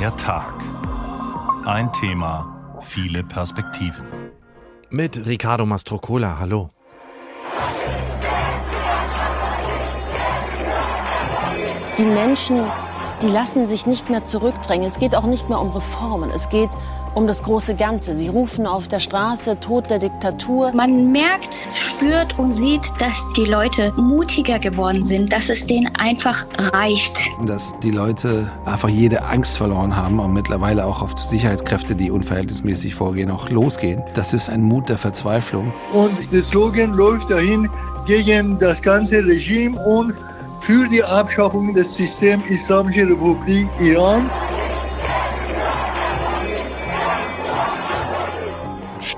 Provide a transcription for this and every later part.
Der Tag. Ein Thema, viele Perspektiven. Mit Ricardo Mastrocola, hallo. Die Menschen, die lassen sich nicht mehr zurückdrängen. Es geht auch nicht mehr um Reformen. Es geht um das große Ganze. Sie rufen auf der Straße Tod der Diktatur. Man merkt, spürt und sieht, dass die Leute mutiger geworden sind, dass es denen einfach reicht. Dass die Leute einfach jede Angst verloren haben und mittlerweile auch auf Sicherheitskräfte, die unverhältnismäßig vorgehen, auch losgehen. Das ist ein Mut der Verzweiflung. Und der Slogan läuft dahin gegen das ganze Regime und für die Abschaffung des Systems Islamische Republik Iran.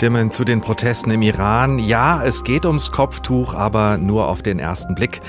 Stimmen zu den Protesten im Iran. Ja, es geht ums Kopftuch, aber nur auf den ersten Blick.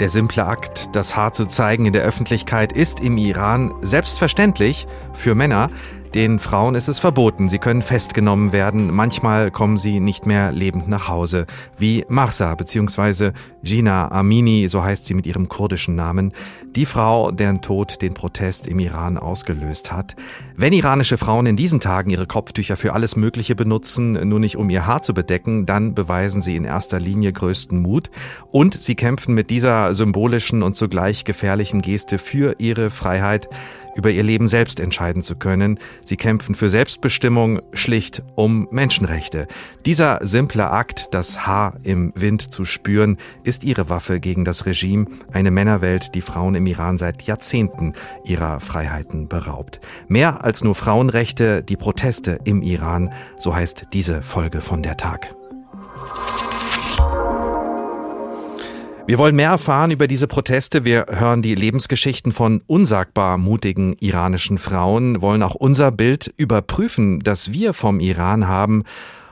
Der simple Akt, das Haar zu zeigen in der Öffentlichkeit, ist im Iran selbstverständlich für Männer. Den Frauen ist es verboten. Sie können festgenommen werden. Manchmal kommen sie nicht mehr lebend nach Hause. Wie Marsa bzw. Gina Amini, so heißt sie mit ihrem kurdischen Namen. Die Frau, deren Tod den Protest im Iran ausgelöst hat. Wenn iranische Frauen in diesen Tagen ihre Kopftücher für alles Mögliche benutzen, nur nicht um ihr Haar zu bedecken, dann beweisen sie in erster Linie größten Mut. Und sie kämpfen mit dieser symbolischen und zugleich gefährlichen Geste für ihre Freiheit über ihr Leben selbst entscheiden zu können. Sie kämpfen für Selbstbestimmung, schlicht um Menschenrechte. Dieser simple Akt, das Haar im Wind zu spüren, ist ihre Waffe gegen das Regime, eine Männerwelt, die Frauen im Iran seit Jahrzehnten ihrer Freiheiten beraubt. Mehr als nur Frauenrechte, die Proteste im Iran, so heißt diese Folge von der Tag. Wir wollen mehr erfahren über diese Proteste. Wir hören die Lebensgeschichten von unsagbar mutigen iranischen Frauen, wollen auch unser Bild überprüfen, das wir vom Iran haben.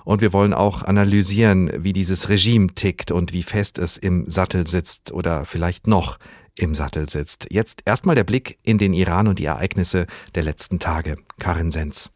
Und wir wollen auch analysieren, wie dieses Regime tickt und wie fest es im Sattel sitzt oder vielleicht noch im Sattel sitzt. Jetzt erstmal der Blick in den Iran und die Ereignisse der letzten Tage. Karin Sens.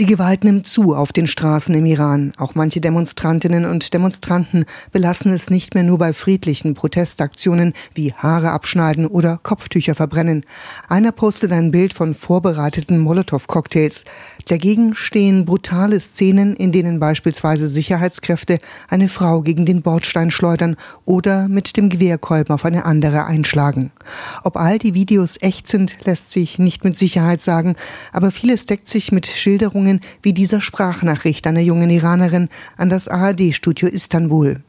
Die Gewalt nimmt zu auf den Straßen im Iran. Auch manche Demonstrantinnen und Demonstranten belassen es nicht mehr nur bei friedlichen Protestaktionen wie Haare abschneiden oder Kopftücher verbrennen. Einer postet ein Bild von vorbereiteten Molotow-Cocktails. Dagegen stehen brutale Szenen, in denen beispielsweise Sicherheitskräfte eine Frau gegen den Bordstein schleudern oder mit dem Gewehrkolben auf eine andere einschlagen. Ob all die Videos echt sind, lässt sich nicht mit Sicherheit sagen, aber vieles deckt sich mit Schilderungen Meldungen wie dieser Sprachnachricht einer jungen Iranerin an das ARD-Studio Istanbul.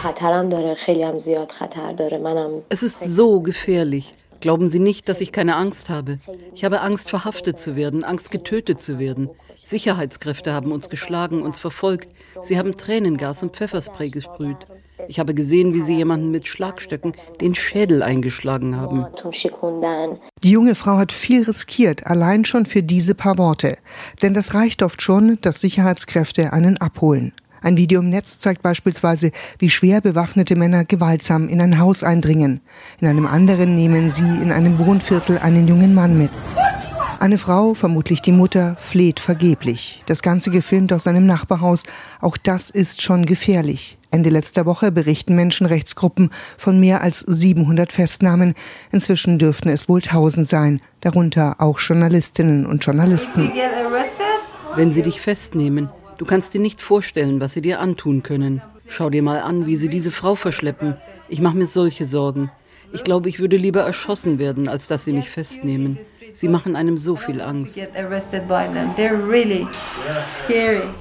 Es ist so gefährlich. Glauben Sie nicht, dass ich keine Angst habe. Ich habe Angst, verhaftet zu werden, Angst, getötet zu werden. Sicherheitskräfte haben uns geschlagen, uns verfolgt. Sie haben Tränengas und Pfefferspray gesprüht. Ich habe gesehen, wie sie jemanden mit Schlagstöcken den Schädel eingeschlagen haben. Die junge Frau hat viel riskiert, allein schon für diese paar Worte. Denn das reicht oft schon, dass Sicherheitskräfte einen abholen. Ein Video im Netz zeigt beispielsweise, wie schwer bewaffnete Männer gewaltsam in ein Haus eindringen. In einem anderen nehmen sie in einem Wohnviertel einen jungen Mann mit. Eine Frau, vermutlich die Mutter, fleht vergeblich. Das Ganze gefilmt aus einem Nachbarhaus. Auch das ist schon gefährlich. Ende letzter Woche berichten Menschenrechtsgruppen von mehr als 700 Festnahmen. Inzwischen dürften es wohl 1000 sein, darunter auch Journalistinnen und Journalisten. Wenn sie dich festnehmen, du kannst dir nicht vorstellen, was sie dir antun können. Schau dir mal an, wie sie diese Frau verschleppen. Ich mache mir solche Sorgen. Ich glaube, ich würde lieber erschossen werden, als dass sie mich festnehmen. Sie machen einem so viel Angst.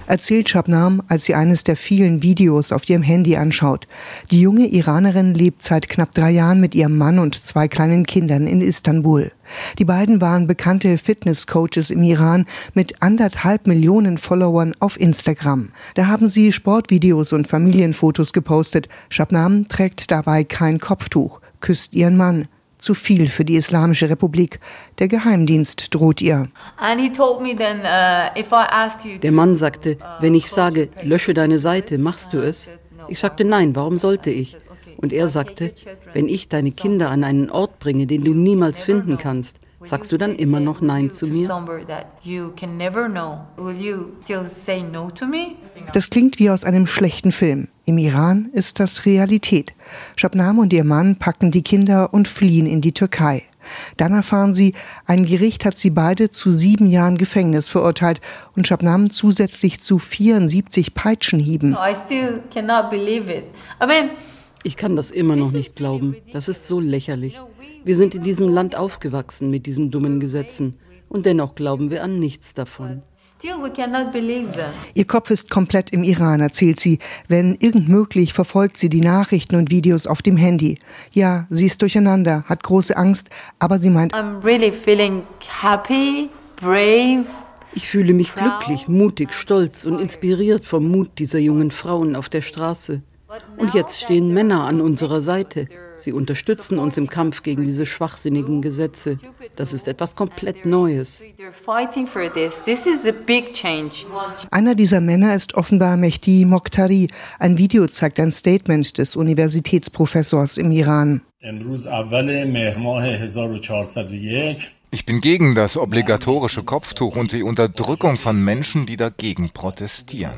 Erzählt Shabnam, als sie eines der vielen Videos auf ihrem Handy anschaut. Die junge Iranerin lebt seit knapp drei Jahren mit ihrem Mann und zwei kleinen Kindern in Istanbul. Die beiden waren bekannte Fitnesscoaches im Iran mit anderthalb Millionen Followern auf Instagram. Da haben sie Sportvideos und Familienfotos gepostet. Shabnam trägt dabei kein Kopftuch, küsst ihren Mann zu viel für die Islamische Republik. Der Geheimdienst droht ihr. Uh, Der Mann sagte, wenn ich sage, lösche deine Seite, machst du es? Ich sagte, nein, warum sollte ich? Und er sagte, wenn ich deine Kinder an einen Ort bringe, den du niemals finden kannst, Sagst du dann immer noch Nein zu mir? Das klingt wie aus einem schlechten Film. Im Iran ist das Realität. Shabnam und ihr Mann packen die Kinder und fliehen in die Türkei. Dann erfahren sie, ein Gericht hat sie beide zu sieben Jahren Gefängnis verurteilt und Shabnam zusätzlich zu 74 Peitschenhieben. Ich kann das immer noch nicht glauben. Das ist so lächerlich. Wir sind in diesem Land aufgewachsen mit diesen dummen Gesetzen. Und dennoch glauben wir an nichts davon. Ihr Kopf ist komplett im Iran, erzählt sie. Wenn irgend möglich, verfolgt sie die Nachrichten und Videos auf dem Handy. Ja, sie ist durcheinander, hat große Angst, aber sie meint, really happy, brave, ich fühle mich glücklich, mutig, stolz und inspiriert vom Mut dieser jungen Frauen auf der Straße. Und jetzt stehen Männer an unserer Seite. Sie unterstützen uns im Kampf gegen diese schwachsinnigen Gesetze. Das ist etwas komplett Neues. Einer dieser Männer ist offenbar Mehdi Mokhtari. Ein Video zeigt ein Statement des Universitätsprofessors im Iran. Ich bin gegen das obligatorische Kopftuch und die Unterdrückung von Menschen, die dagegen protestieren.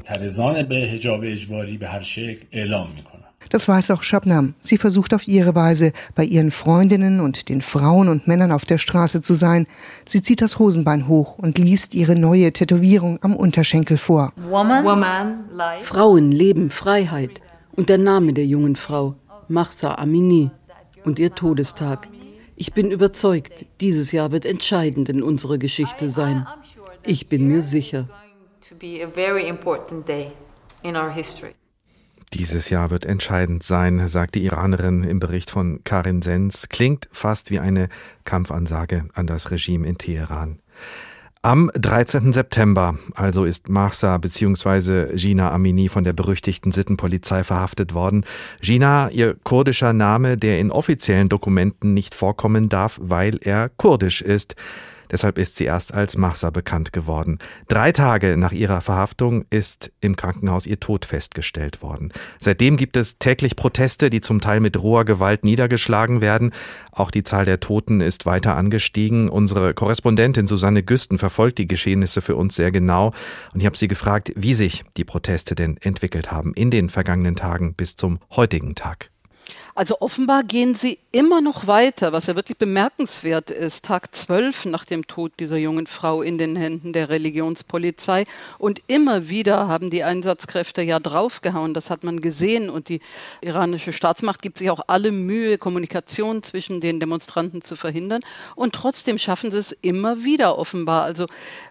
Das weiß auch Shabnam. Sie versucht auf ihre Weise bei ihren Freundinnen und den Frauen und Männern auf der Straße zu sein. Sie zieht das Hosenbein hoch und liest ihre neue Tätowierung am Unterschenkel vor. Woman, Frauen, Leben, Freiheit. Und der Name der jungen Frau, Mahsa Amini. Und ihr Todestag. Ich bin überzeugt, dieses Jahr wird entscheidend in unserer Geschichte sein. Ich bin mir sicher. Dieses Jahr wird entscheidend sein, sagt die Iranerin im Bericht von Karin Sens. Klingt fast wie eine Kampfansage an das Regime in Teheran. Am 13. September also ist Mahsa bzw. Gina Amini von der berüchtigten Sittenpolizei verhaftet worden. Gina, ihr kurdischer Name, der in offiziellen Dokumenten nicht vorkommen darf, weil er kurdisch ist. Deshalb ist sie erst als Mahsa bekannt geworden. Drei Tage nach ihrer Verhaftung ist im Krankenhaus ihr Tod festgestellt worden. Seitdem gibt es täglich Proteste, die zum Teil mit roher Gewalt niedergeschlagen werden. Auch die Zahl der Toten ist weiter angestiegen. Unsere Korrespondentin Susanne Güsten verfolgt die Geschehnisse für uns sehr genau. Und ich habe sie gefragt, wie sich die Proteste denn entwickelt haben in den vergangenen Tagen bis zum heutigen Tag. Also offenbar gehen sie immer noch weiter, was ja wirklich bemerkenswert ist. Tag zwölf nach dem Tod dieser jungen Frau in den Händen der Religionspolizei. Und immer wieder haben die Einsatzkräfte ja draufgehauen. Das hat man gesehen. Und die iranische Staatsmacht gibt sich auch alle Mühe, Kommunikation zwischen den Demonstranten zu verhindern. Und trotzdem schaffen sie es immer wieder offenbar. Also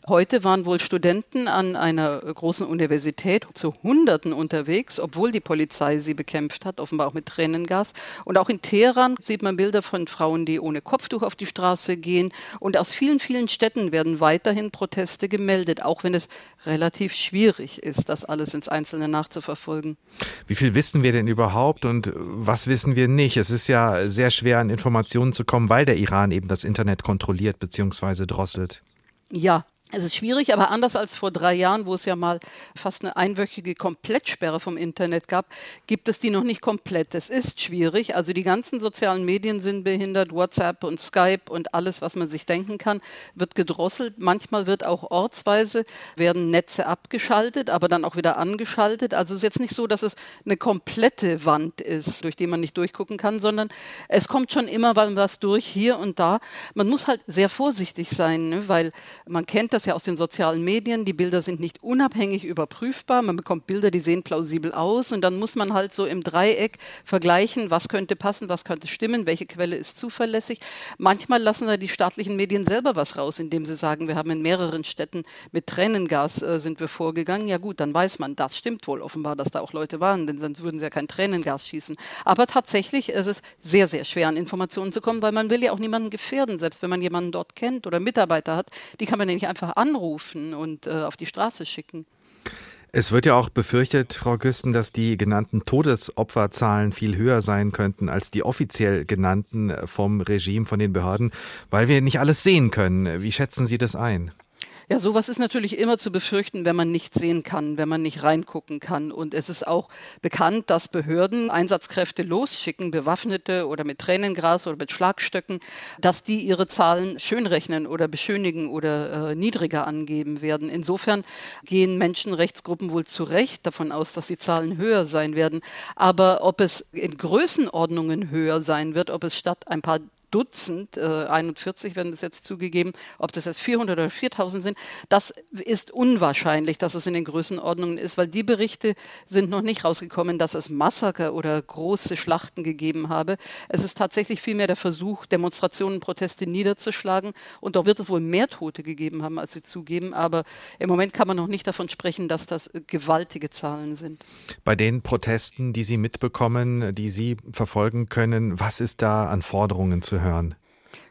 heute waren wohl Studenten an einer großen Universität zu Hunderten unterwegs, obwohl die Polizei sie bekämpft hat, offenbar auch mit Tränengas. Und auch in Teheran sieht man Bilder von Frauen, die ohne Kopftuch auf die Straße gehen. Und aus vielen, vielen Städten werden weiterhin Proteste gemeldet, auch wenn es relativ schwierig ist, das alles ins Einzelne nachzuverfolgen. Wie viel wissen wir denn überhaupt und was wissen wir nicht? Es ist ja sehr schwer, an Informationen zu kommen, weil der Iran eben das Internet kontrolliert bzw. drosselt. Ja, es ist schwierig, aber anders als vor drei Jahren, wo es ja mal fast eine einwöchige Komplettsperre vom Internet gab, gibt es die noch nicht komplett. Es ist schwierig. Also die ganzen sozialen Medien sind behindert, WhatsApp und Skype und alles, was man sich denken kann, wird gedrosselt. Manchmal wird auch ortsweise werden Netze abgeschaltet, aber dann auch wieder angeschaltet. Also es ist jetzt nicht so, dass es eine komplette Wand ist, durch die man nicht durchgucken kann, sondern es kommt schon immer was durch hier und da. Man muss halt sehr vorsichtig sein, ne? weil man kennt das das ja aus den sozialen Medien. Die Bilder sind nicht unabhängig überprüfbar. Man bekommt Bilder, die sehen plausibel aus und dann muss man halt so im Dreieck vergleichen, was könnte passen, was könnte stimmen, welche Quelle ist zuverlässig. Manchmal lassen da die staatlichen Medien selber was raus, indem sie sagen, wir haben in mehreren Städten mit Tränengas äh, sind wir vorgegangen. Ja gut, dann weiß man, das stimmt wohl offenbar, dass da auch Leute waren, denn sonst würden sie ja kein Tränengas schießen. Aber tatsächlich ist es sehr, sehr schwer, an Informationen zu kommen, weil man will ja auch niemanden gefährden, selbst wenn man jemanden dort kennt oder Mitarbeiter hat, die kann man ja nicht einfach anrufen und äh, auf die Straße schicken. Es wird ja auch befürchtet, Frau Güsten, dass die genannten Todesopferzahlen viel höher sein könnten als die offiziell genannten äh, vom Regime, von den Behörden, weil wir nicht alles sehen können. Wie schätzen Sie das ein? Ja, sowas ist natürlich immer zu befürchten, wenn man nicht sehen kann, wenn man nicht reingucken kann. Und es ist auch bekannt, dass Behörden Einsatzkräfte losschicken, Bewaffnete oder mit Tränengras oder mit Schlagstöcken, dass die ihre Zahlen schönrechnen oder beschönigen oder äh, niedriger angeben werden. Insofern gehen Menschenrechtsgruppen wohl zu Recht davon aus, dass die Zahlen höher sein werden. Aber ob es in Größenordnungen höher sein wird, ob es statt ein paar Dutzend, äh, 41 werden das jetzt zugegeben, ob das jetzt 400 oder 4000 sind, das ist unwahrscheinlich, dass es in den Größenordnungen ist, weil die Berichte sind noch nicht rausgekommen, dass es Massaker oder große Schlachten gegeben habe. Es ist tatsächlich vielmehr der Versuch, Demonstrationen, Proteste niederzuschlagen und da wird es wohl mehr Tote gegeben haben, als sie zugeben, aber im Moment kann man noch nicht davon sprechen, dass das gewaltige Zahlen sind. Bei den Protesten, die Sie mitbekommen, die Sie verfolgen können, was ist da an Forderungen zu hören?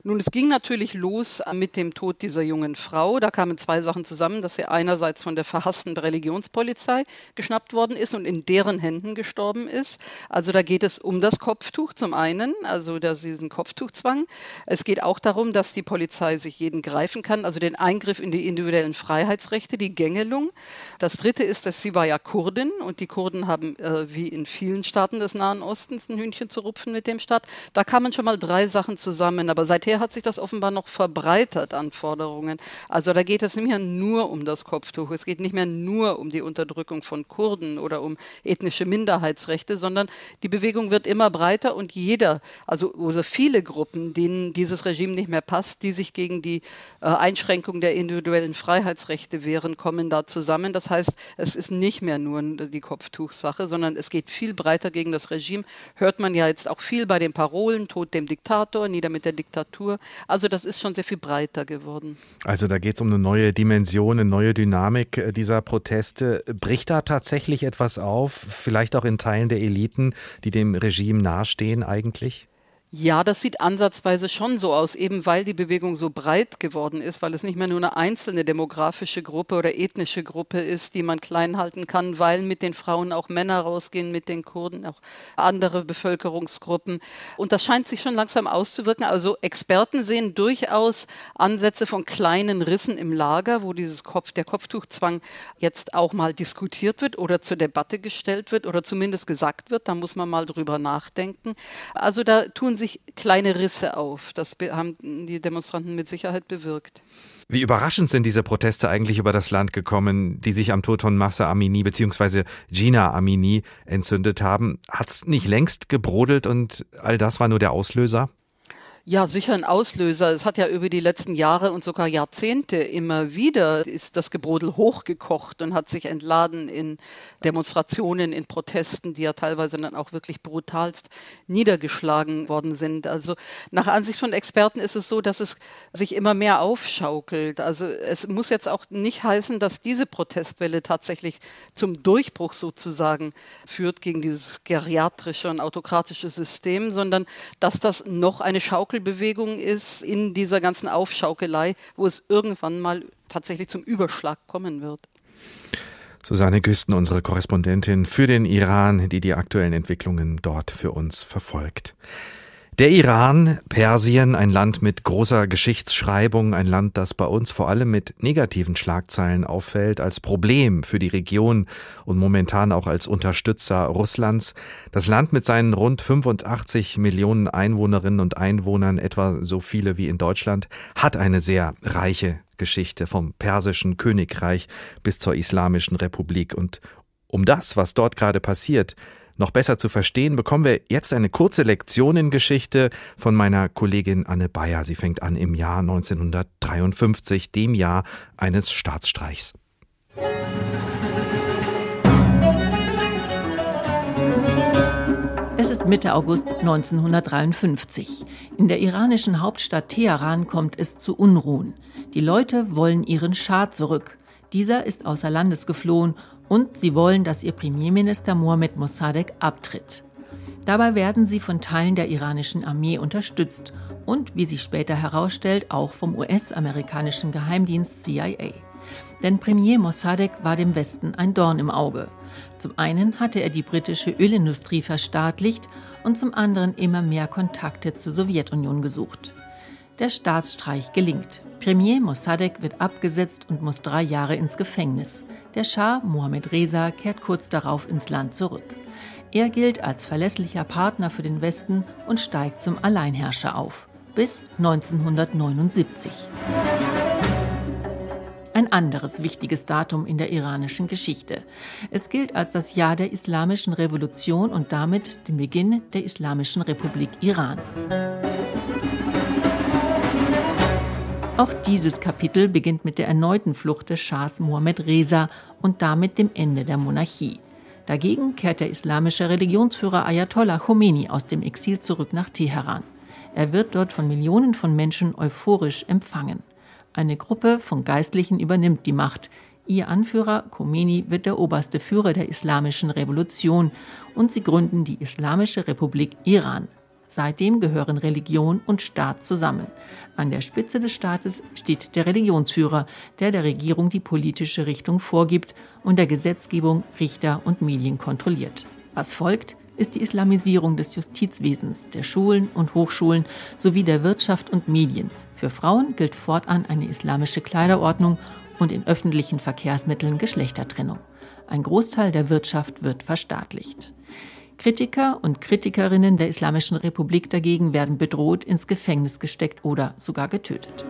Nun, es ging natürlich los mit dem Tod dieser jungen Frau. Da kamen zwei Sachen zusammen, dass sie einerseits von der verhassten Religionspolizei geschnappt worden ist und in deren Händen gestorben ist. Also da geht es um das Kopftuch zum einen, also dass diesen Kopftuchzwang. Es geht auch darum, dass die Polizei sich jeden greifen kann, also den Eingriff in die individuellen Freiheitsrechte, die Gängelung. Das dritte ist, dass sie war ja Kurdin und die Kurden haben äh, wie in vielen Staaten des Nahen Ostens ein Hühnchen zu rupfen mit dem Staat. Da kamen schon mal drei Sachen zusammen, aber seither seither hat sich das offenbar noch verbreitert an Forderungen. Also da geht es nicht mehr nur um das Kopftuch, es geht nicht mehr nur um die Unterdrückung von Kurden oder um ethnische Minderheitsrechte, sondern die Bewegung wird immer breiter und jeder, also, also viele Gruppen, denen dieses Regime nicht mehr passt, die sich gegen die äh, Einschränkung der individuellen Freiheitsrechte wehren, kommen da zusammen. Das heißt, es ist nicht mehr nur die Kopftuchsache, sondern es geht viel breiter gegen das Regime. Hört man ja jetzt auch viel bei den Parolen, Tod dem Diktator, nieder mit der Diktatur. Literatur. Also das ist schon sehr viel breiter geworden. Also da geht es um eine neue Dimension, eine neue Dynamik äh, dieser Proteste. Bricht da tatsächlich etwas auf, vielleicht auch in Teilen der Eliten, die dem Regime nahestehen eigentlich? Ja, das sieht ansatzweise schon so aus, eben weil die Bewegung so breit geworden ist, weil es nicht mehr nur eine einzelne demografische Gruppe oder ethnische Gruppe ist, die man klein halten kann, weil mit den Frauen auch Männer rausgehen, mit den Kurden auch andere Bevölkerungsgruppen. Und das scheint sich schon langsam auszuwirken. Also Experten sehen durchaus Ansätze von kleinen Rissen im Lager, wo dieses Kopf, der Kopftuchzwang jetzt auch mal diskutiert wird oder zur Debatte gestellt wird oder zumindest gesagt wird. Da muss man mal drüber nachdenken. Also da tun sich kleine Risse auf. Das haben die Demonstranten mit Sicherheit bewirkt. Wie überraschend sind diese Proteste eigentlich über das Land gekommen, die sich am Tod von Massa Amini bzw. Gina Amini entzündet haben? Hat es nicht längst gebrodelt und all das war nur der Auslöser? Ja, sicher ein Auslöser. Es hat ja über die letzten Jahre und sogar Jahrzehnte immer wieder ist das Gebrodel hochgekocht und hat sich entladen in Demonstrationen, in Protesten, die ja teilweise dann auch wirklich brutalst niedergeschlagen worden sind. Also nach Ansicht von Experten ist es so, dass es sich immer mehr aufschaukelt. Also es muss jetzt auch nicht heißen, dass diese Protestwelle tatsächlich zum Durchbruch sozusagen führt gegen dieses geriatrische und autokratische System, sondern dass das noch eine Schaukel Schaukelbewegung ist in dieser ganzen Aufschaukelei, wo es irgendwann mal tatsächlich zum Überschlag kommen wird. Susanne Güsten, unsere Korrespondentin für den Iran, die die aktuellen Entwicklungen dort für uns verfolgt. Der Iran, Persien, ein Land mit großer Geschichtsschreibung, ein Land, das bei uns vor allem mit negativen Schlagzeilen auffällt, als Problem für die Region und momentan auch als Unterstützer Russlands. Das Land mit seinen rund 85 Millionen Einwohnerinnen und Einwohnern, etwa so viele wie in Deutschland, hat eine sehr reiche Geschichte vom persischen Königreich bis zur Islamischen Republik. Und um das, was dort gerade passiert, noch besser zu verstehen, bekommen wir jetzt eine kurze Lektion in Geschichte von meiner Kollegin Anne Bayer. Sie fängt an im Jahr 1953, dem Jahr eines Staatsstreichs. Es ist Mitte August 1953. In der iranischen Hauptstadt Teheran kommt es zu Unruhen. Die Leute wollen ihren Schah zurück. Dieser ist außer Landes geflohen und sie wollen, dass ihr Premierminister Mohammed Mossadegh abtritt. Dabei werden sie von Teilen der iranischen Armee unterstützt und, wie sich später herausstellt, auch vom US-amerikanischen Geheimdienst CIA. Denn Premier Mossadegh war dem Westen ein Dorn im Auge. Zum einen hatte er die britische Ölindustrie verstaatlicht und zum anderen immer mehr Kontakte zur Sowjetunion gesucht. Der Staatsstreich gelingt. Premier Mossadegh wird abgesetzt und muss drei Jahre ins Gefängnis. Der Schah Mohammed Reza kehrt kurz darauf ins Land zurück. Er gilt als verlässlicher Partner für den Westen und steigt zum Alleinherrscher auf. Bis 1979. Ein anderes wichtiges Datum in der iranischen Geschichte. Es gilt als das Jahr der Islamischen Revolution und damit den Beginn der Islamischen Republik Iran. Auch dieses Kapitel beginnt mit der erneuten Flucht des Schahs Mohammed Reza und damit dem Ende der Monarchie. Dagegen kehrt der islamische Religionsführer Ayatollah Khomeini aus dem Exil zurück nach Teheran. Er wird dort von Millionen von Menschen euphorisch empfangen. Eine Gruppe von Geistlichen übernimmt die Macht. Ihr Anführer Khomeini wird der oberste Führer der islamischen Revolution und sie gründen die Islamische Republik Iran. Seitdem gehören Religion und Staat zusammen. An der Spitze des Staates steht der Religionsführer, der der Regierung die politische Richtung vorgibt und der Gesetzgebung, Richter und Medien kontrolliert. Was folgt, ist die Islamisierung des Justizwesens, der Schulen und Hochschulen sowie der Wirtschaft und Medien. Für Frauen gilt fortan eine islamische Kleiderordnung und in öffentlichen Verkehrsmitteln Geschlechtertrennung. Ein Großteil der Wirtschaft wird verstaatlicht. Kritiker und Kritikerinnen der Islamischen Republik dagegen werden bedroht, ins Gefängnis gesteckt oder sogar getötet.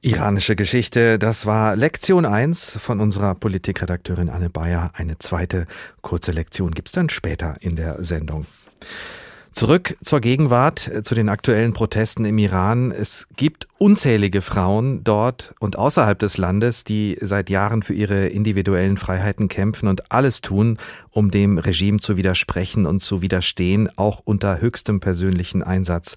Iranische Geschichte, das war Lektion 1 von unserer Politikredakteurin Anne Bayer. Eine zweite kurze Lektion gibt es dann später in der Sendung. Zurück zur Gegenwart, äh, zu den aktuellen Protesten im Iran. Es gibt unzählige Frauen dort und außerhalb des Landes, die seit Jahren für ihre individuellen Freiheiten kämpfen und alles tun, um dem Regime zu widersprechen und zu widerstehen, auch unter höchstem persönlichen Einsatz.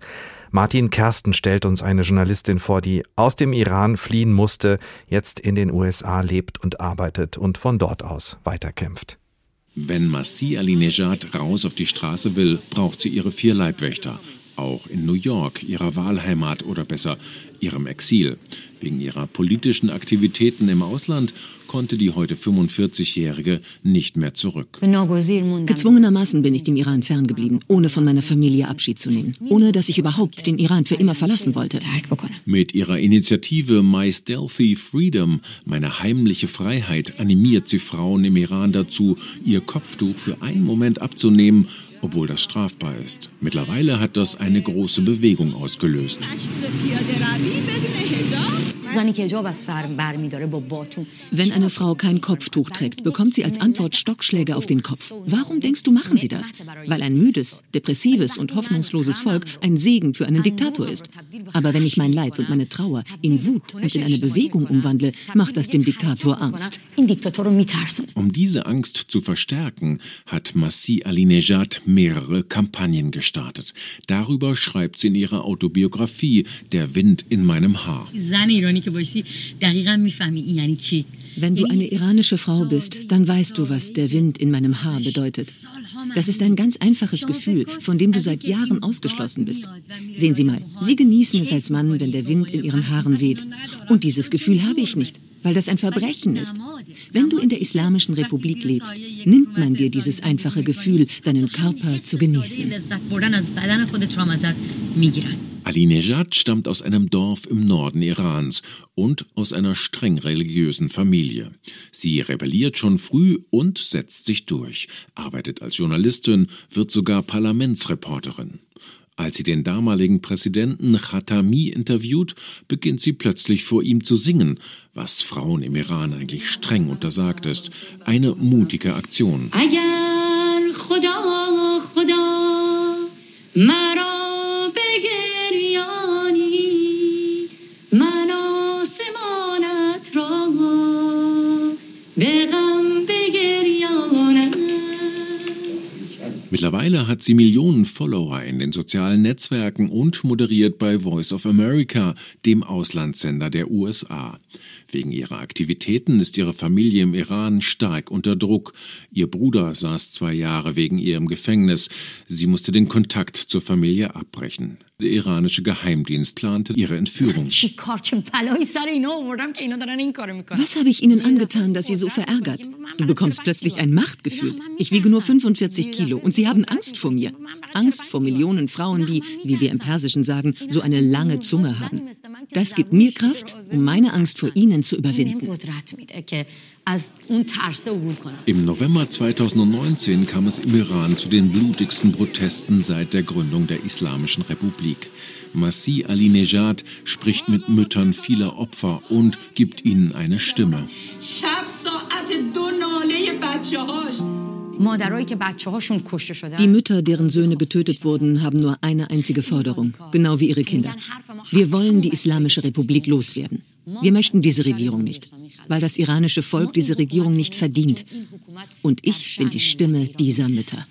Martin Kersten stellt uns eine Journalistin vor, die aus dem Iran fliehen musste, jetzt in den USA lebt und arbeitet und von dort aus weiterkämpft. Wenn Masih Alinejad raus auf die Straße will, braucht sie ihre vier Leibwächter. Auch in New York, ihrer Wahlheimat oder besser ihrem Exil. Wegen ihrer politischen Aktivitäten im Ausland konnte die heute 45-Jährige nicht mehr zurück. Gezwungenermaßen bin ich dem Iran ferngeblieben, ohne von meiner Familie Abschied zu nehmen, ohne dass ich überhaupt den Iran für immer verlassen wollte. Mit ihrer Initiative My Stealthy Freedom, meine heimliche Freiheit, animiert sie Frauen im Iran dazu, ihr Kopftuch für einen Moment abzunehmen obwohl das strafbar ist. Mittlerweile hat das eine große Bewegung ausgelöst. Wenn eine Frau kein Kopftuch trägt, bekommt sie als Antwort Stockschläge auf den Kopf. Warum denkst du, machen sie das? Weil ein müdes, depressives und hoffnungsloses Volk ein Segen für einen Diktator ist. Aber wenn ich mein Leid und meine Trauer in Wut und in eine Bewegung umwandle, macht das dem Diktator Angst. Um diese Angst zu verstärken, hat Masih Alinejad mehrere Kampagnen gestartet. Darüber schreibt sie in ihrer Autobiografie Der Wind in meinem Haar. Wenn du eine iranische Frau bist, dann weißt du, was der Wind in meinem Haar bedeutet. Das ist ein ganz einfaches Gefühl, von dem du seit Jahren ausgeschlossen bist. Sehen Sie mal, Sie genießen es als Mann, wenn der Wind in Ihren Haaren weht. Und dieses Gefühl habe ich nicht weil das ein Verbrechen ist. Wenn du in der Islamischen Republik lebst, nimmt man dir dieses einfache Gefühl, deinen Körper zu genießen. Ali Nejad stammt aus einem Dorf im Norden Irans und aus einer streng religiösen Familie. Sie rebelliert schon früh und setzt sich durch, arbeitet als Journalistin, wird sogar Parlamentsreporterin. Als sie den damaligen Präsidenten Khatami interviewt, beginnt sie plötzlich vor ihm zu singen, was Frauen im Iran eigentlich streng untersagt ist. Eine mutige Aktion. Mittlerweile hat sie Millionen Follower in den sozialen Netzwerken und moderiert bei Voice of America, dem Auslandssender der USA. Wegen ihrer Aktivitäten ist ihre Familie im Iran stark unter Druck. Ihr Bruder saß zwei Jahre wegen ihr im Gefängnis. Sie musste den Kontakt zur Familie abbrechen. Der iranische Geheimdienst plante ihre Entführung. Was habe ich Ihnen angetan, dass Sie so verärgert? Du bekommst plötzlich ein Machtgefühl. Ich wiege nur 45 Kilo und Sie haben Angst vor mir. Angst vor Millionen Frauen, die, wie wir im Persischen sagen, so eine lange Zunge haben. Das gibt mir Kraft, um meine Angst vor Ihnen zu überwinden. Im November 2019 kam es im Iran zu den blutigsten Protesten seit der Gründung der Islamischen Republik. Masih Alinejad spricht mit Müttern vieler Opfer und gibt ihnen eine Stimme. Die Mütter, deren Söhne getötet wurden, haben nur eine einzige Forderung, genau wie ihre Kinder. Wir wollen die Islamische Republik loswerden. Wir möchten diese Regierung nicht, weil das iranische Volk diese Regierung nicht verdient. Und ich bin die Stimme dieser Mütter.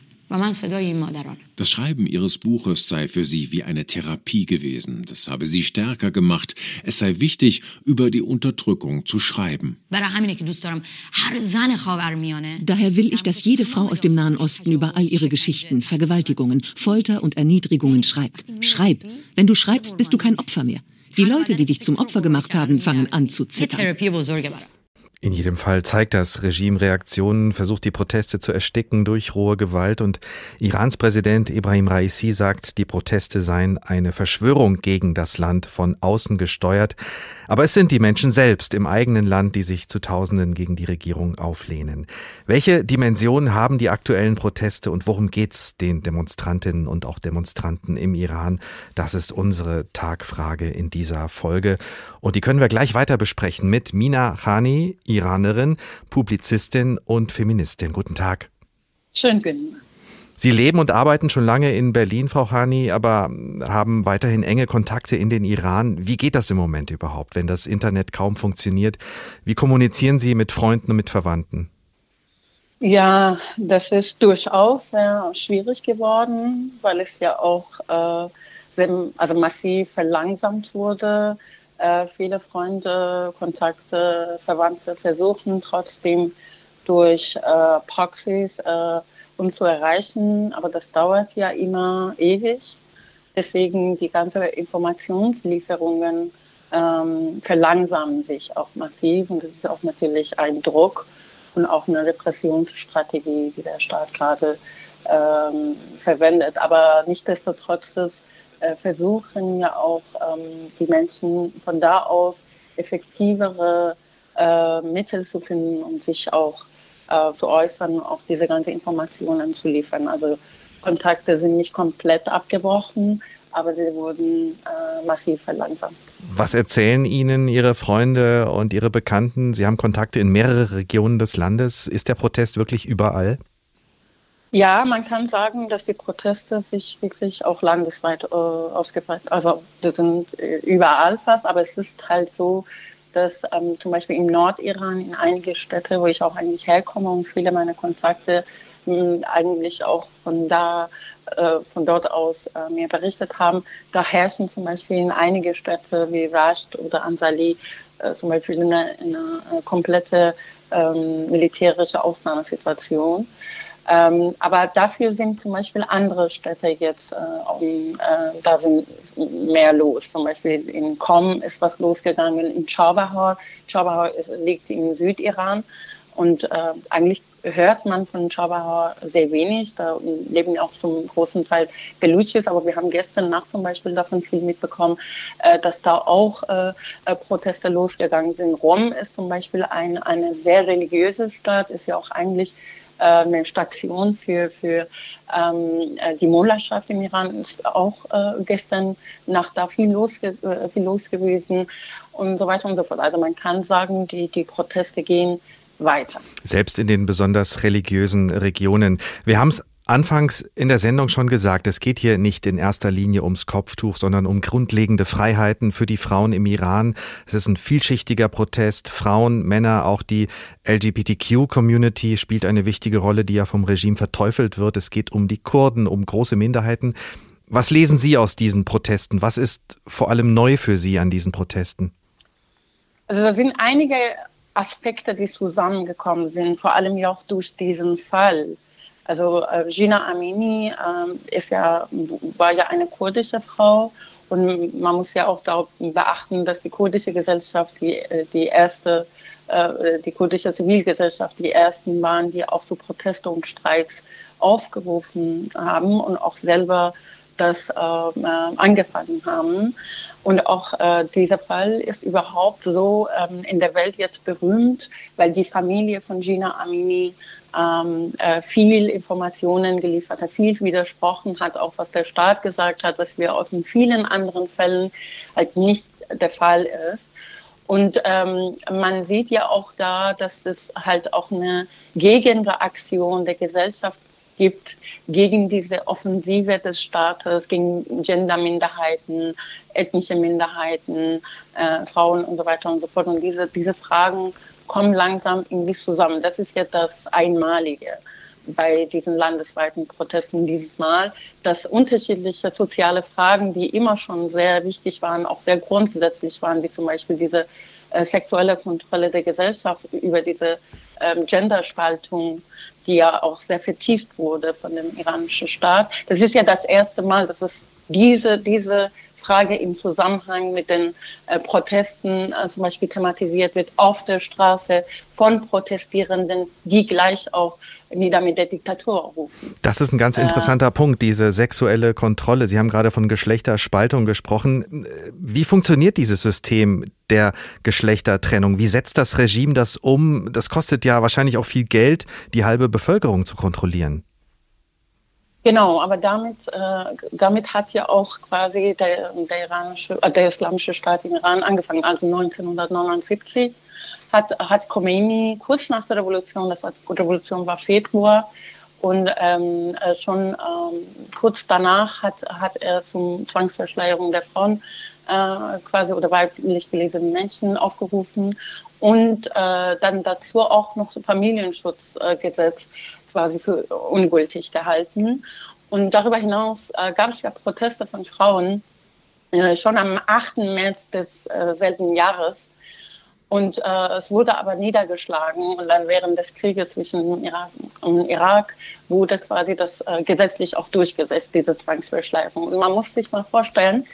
Das Schreiben ihres Buches sei für sie wie eine Therapie gewesen. Das habe sie stärker gemacht. Es sei wichtig, über die Unterdrückung zu schreiben. Daher will ich, dass jede Frau aus dem Nahen Osten über all ihre Geschichten, Vergewaltigungen, Folter und Erniedrigungen schreibt. Schreib. Wenn du schreibst, bist du kein Opfer mehr. Die Leute, die dich zum Opfer gemacht haben, fangen an zu zittern. In jedem Fall zeigt das Regime Reaktionen, versucht die Proteste zu ersticken durch rohe Gewalt und Irans Präsident Ibrahim Raisi sagt, die Proteste seien eine Verschwörung gegen das Land von außen gesteuert. Aber es sind die Menschen selbst im eigenen Land, die sich zu Tausenden gegen die Regierung auflehnen. Welche Dimensionen haben die aktuellen Proteste und worum geht's den Demonstrantinnen und auch Demonstranten im Iran? Das ist unsere Tagfrage in dieser Folge. Und die können wir gleich weiter besprechen mit Mina Khani, Iranerin, Publizistin und Feministin. Guten Tag. Schön, guten Sie leben und arbeiten schon lange in Berlin, Frau Hani, aber haben weiterhin enge Kontakte in den Iran. Wie geht das im Moment überhaupt, wenn das Internet kaum funktioniert? Wie kommunizieren Sie mit Freunden und mit Verwandten? Ja, das ist durchaus sehr schwierig geworden, weil es ja auch äh, sehr, also massiv verlangsamt wurde. Äh, viele Freunde, Kontakte, Verwandte versuchen trotzdem durch äh, Proxys äh, uns zu erreichen, aber das dauert ja immer ewig. Deswegen die ganzen Informationslieferungen ähm, verlangsamen sich auch massiv und das ist auch natürlich ein Druck und auch eine Repressionsstrategie, die der Staat gerade ähm, verwendet. Aber nichtsdestotrotz das äh, versuchen ja auch ähm, die Menschen von da aus effektivere äh, Mittel zu finden, um sich auch äh, zu äußern, auch diese ganzen Informationen zu liefern. Also Kontakte sind nicht komplett abgebrochen, aber sie wurden äh, massiv verlangsamt. Was erzählen Ihnen Ihre Freunde und Ihre Bekannten? Sie haben Kontakte in mehrere Regionen des Landes. Ist der Protest wirklich überall? Ja, man kann sagen, dass die Proteste sich wirklich auch landesweit äh, ausgebreitet, also die sind äh, überall fast, aber es ist halt so, dass ähm, zum Beispiel im Nordiran in einige Städte, wo ich auch eigentlich herkomme und viele meiner Kontakte mh, hm, eigentlich auch von da, äh, von dort aus äh, mir berichtet haben, da herrschen zum Beispiel in einige Städte wie Rasht oder Ansali äh, zum Beispiel eine, eine, eine komplette ähm, militärische Ausnahmesituation. Ähm, aber dafür sind zum Beispiel andere Städte jetzt, äh, um, äh, da sind mehr los. Zum Beispiel in Qom ist was losgegangen, in Chabahar. Chabahar liegt im Südiran und äh, eigentlich hört man von Chabahar sehr wenig. Da leben auch zum großen Teil Belutschis, aber wir haben gestern Nacht zum Beispiel davon viel mitbekommen, äh, dass da auch äh, äh, Proteste losgegangen sind. Rom ist zum Beispiel ein, eine sehr religiöse Stadt, ist ja auch eigentlich eine Station für, für ähm, äh, die Mullaschaft im Iran ist auch äh, gestern Nacht da viel los, äh, viel los gewesen und so weiter und so fort. Also man kann sagen, die, die Proteste gehen weiter. Selbst in den besonders religiösen Regionen. Wir haben es anfangs in der Sendung schon gesagt, es geht hier nicht in erster Linie ums Kopftuch, sondern um grundlegende Freiheiten für die Frauen im Iran. Es ist ein vielschichtiger Protest. Frauen, Männer, auch die LGBTQ-Community spielt eine wichtige Rolle, die ja vom Regime verteufelt wird. Es geht um die Kurden, um große Minderheiten. Was lesen Sie aus diesen Protesten? Was ist vor allem neu für Sie an diesen Protesten? Also da sind einige Aspekte, die zusammengekommen sind, vor allem ja auch durch diesen Fall. Also äh, Gina Amini äh, ist ja, war ja eine kurdische Frau und man muss ja auch darauf beachten, dass die kurdische Gesellschaft die, äh, die erste, äh, die kurdische Zivilgesellschaft die ersten waren, die auch so Proteste und Streiks aufgerufen haben und auch selber das äh, äh, angefangen haben. Und auch äh, dieser Fall ist überhaupt so ähm, in der Welt jetzt berühmt, weil die Familie von Gina Amini ähm, äh, viel Informationen geliefert hat, viel widersprochen hat, auch was der Staat gesagt hat, was wir auch in vielen anderen Fällen halt nicht der Fall ist. Und ähm, man sieht ja auch da, dass es halt auch eine Gegenreaktion der Gesellschaft gibt gegen diese Offensive des Staates, gegen Genderminderheiten, ethnische Minderheiten, äh, Frauen und so weiter und so fort. Und diese, diese Fragen kommen langsam irgendwie zusammen. Das ist jetzt das Einmalige bei diesen landesweiten Protesten dieses Mal, dass unterschiedliche soziale Fragen, die immer schon sehr wichtig waren, auch sehr grundsätzlich waren, wie zum Beispiel diese äh, sexuelle Kontrolle der Gesellschaft über diese ähm, Genderspaltung, die ja auch sehr vertieft wurde von dem iranischen Staat. Das ist ja das erste Mal, dass es diese, diese Frage im Zusammenhang mit den äh, Protesten äh, zum Beispiel thematisiert wird auf der Straße von Protestierenden, die gleich auch nieder mit der Diktatur rufen. Das ist ein ganz äh, interessanter äh, Punkt, diese sexuelle Kontrolle. Sie haben gerade von Geschlechterspaltung gesprochen. Wie funktioniert dieses System der Geschlechtertrennung? Wie setzt das Regime das um? Das kostet ja wahrscheinlich auch viel Geld, die halbe Bevölkerung zu kontrollieren. Genau, aber damit, äh, damit hat ja auch quasi der, der, iranische, äh, der islamische Staat im Iran angefangen. Also 1979 hat, hat Khomeini kurz nach der Revolution, das war, die Revolution war Februar, und ähm, äh, schon ähm, kurz danach hat, hat er zum Zwangsverschleierung der Frauen äh, quasi oder weiblich gelesenen Menschen aufgerufen und äh, dann dazu auch noch Familienschutzgesetz quasi für ungültig gehalten. Und darüber hinaus äh, gab es ja Proteste von Frauen äh, schon am 8. März des äh, selben Jahres. Und äh, es wurde aber niedergeschlagen. Und dann während des Krieges zwischen Irak und Irak wurde quasi das äh, gesetzlich auch durchgesetzt, diese Zwangsverschleierung. Und man muss sich mal vorstellen,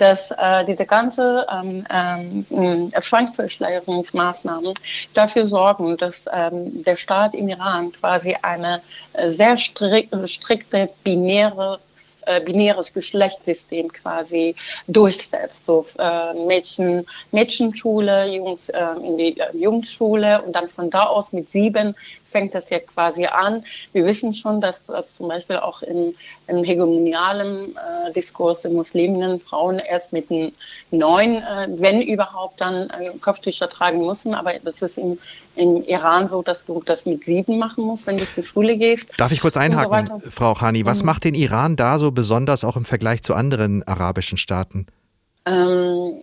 dass äh, diese ganze ähm, ähm, Zwangsverschleierungsmaßnahmen dafür sorgen, dass ähm, der Staat im Iran quasi eine äh, sehr strik strikte binäre äh, binäres Geschlechtssystem quasi durchsetzt. So äh, Mädchen, Mädchenschule, Jungs äh, in die äh, Jungsschule und dann von da aus mit sieben fängt das ja quasi an. Wir wissen schon, dass, dass zum Beispiel auch in, im hegemonialen äh, Diskurs der Musliminnen Frauen erst mit neun, äh, wenn überhaupt, dann äh, Kopftücher tragen müssen. Aber das ist im, im Iran so, dass du das mit sieben machen musst, wenn du zur Schule gehst. Darf ich kurz einhaken, so Frau Khani? Was mhm. macht den Iran da so besonders, auch im Vergleich zu anderen arabischen Staaten? Ähm,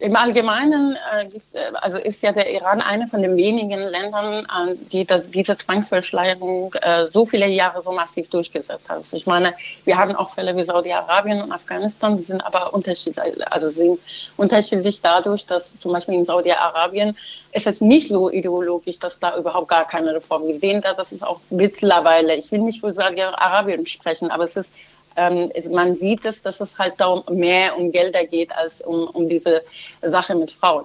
im Allgemeinen äh, äh, also ist ja der Iran eine von den wenigen Ländern, äh, die das, diese Zwangsverschleierung äh, so viele Jahre so massiv durchgesetzt hat. Also ich meine, wir haben auch Fälle wie Saudi-Arabien und Afghanistan, die sind aber unterschiedlich, also sind unterschiedlich dadurch, dass zum Beispiel in Saudi-Arabien ist es nicht so ideologisch, dass da überhaupt gar keine Reform. Wir sehen da, das ist auch mittlerweile, ich will nicht für Saudi-Arabien sprechen, aber es ist ähm, man sieht es, dass es halt darum mehr um Gelder geht als um, um diese Sache mit Frauen.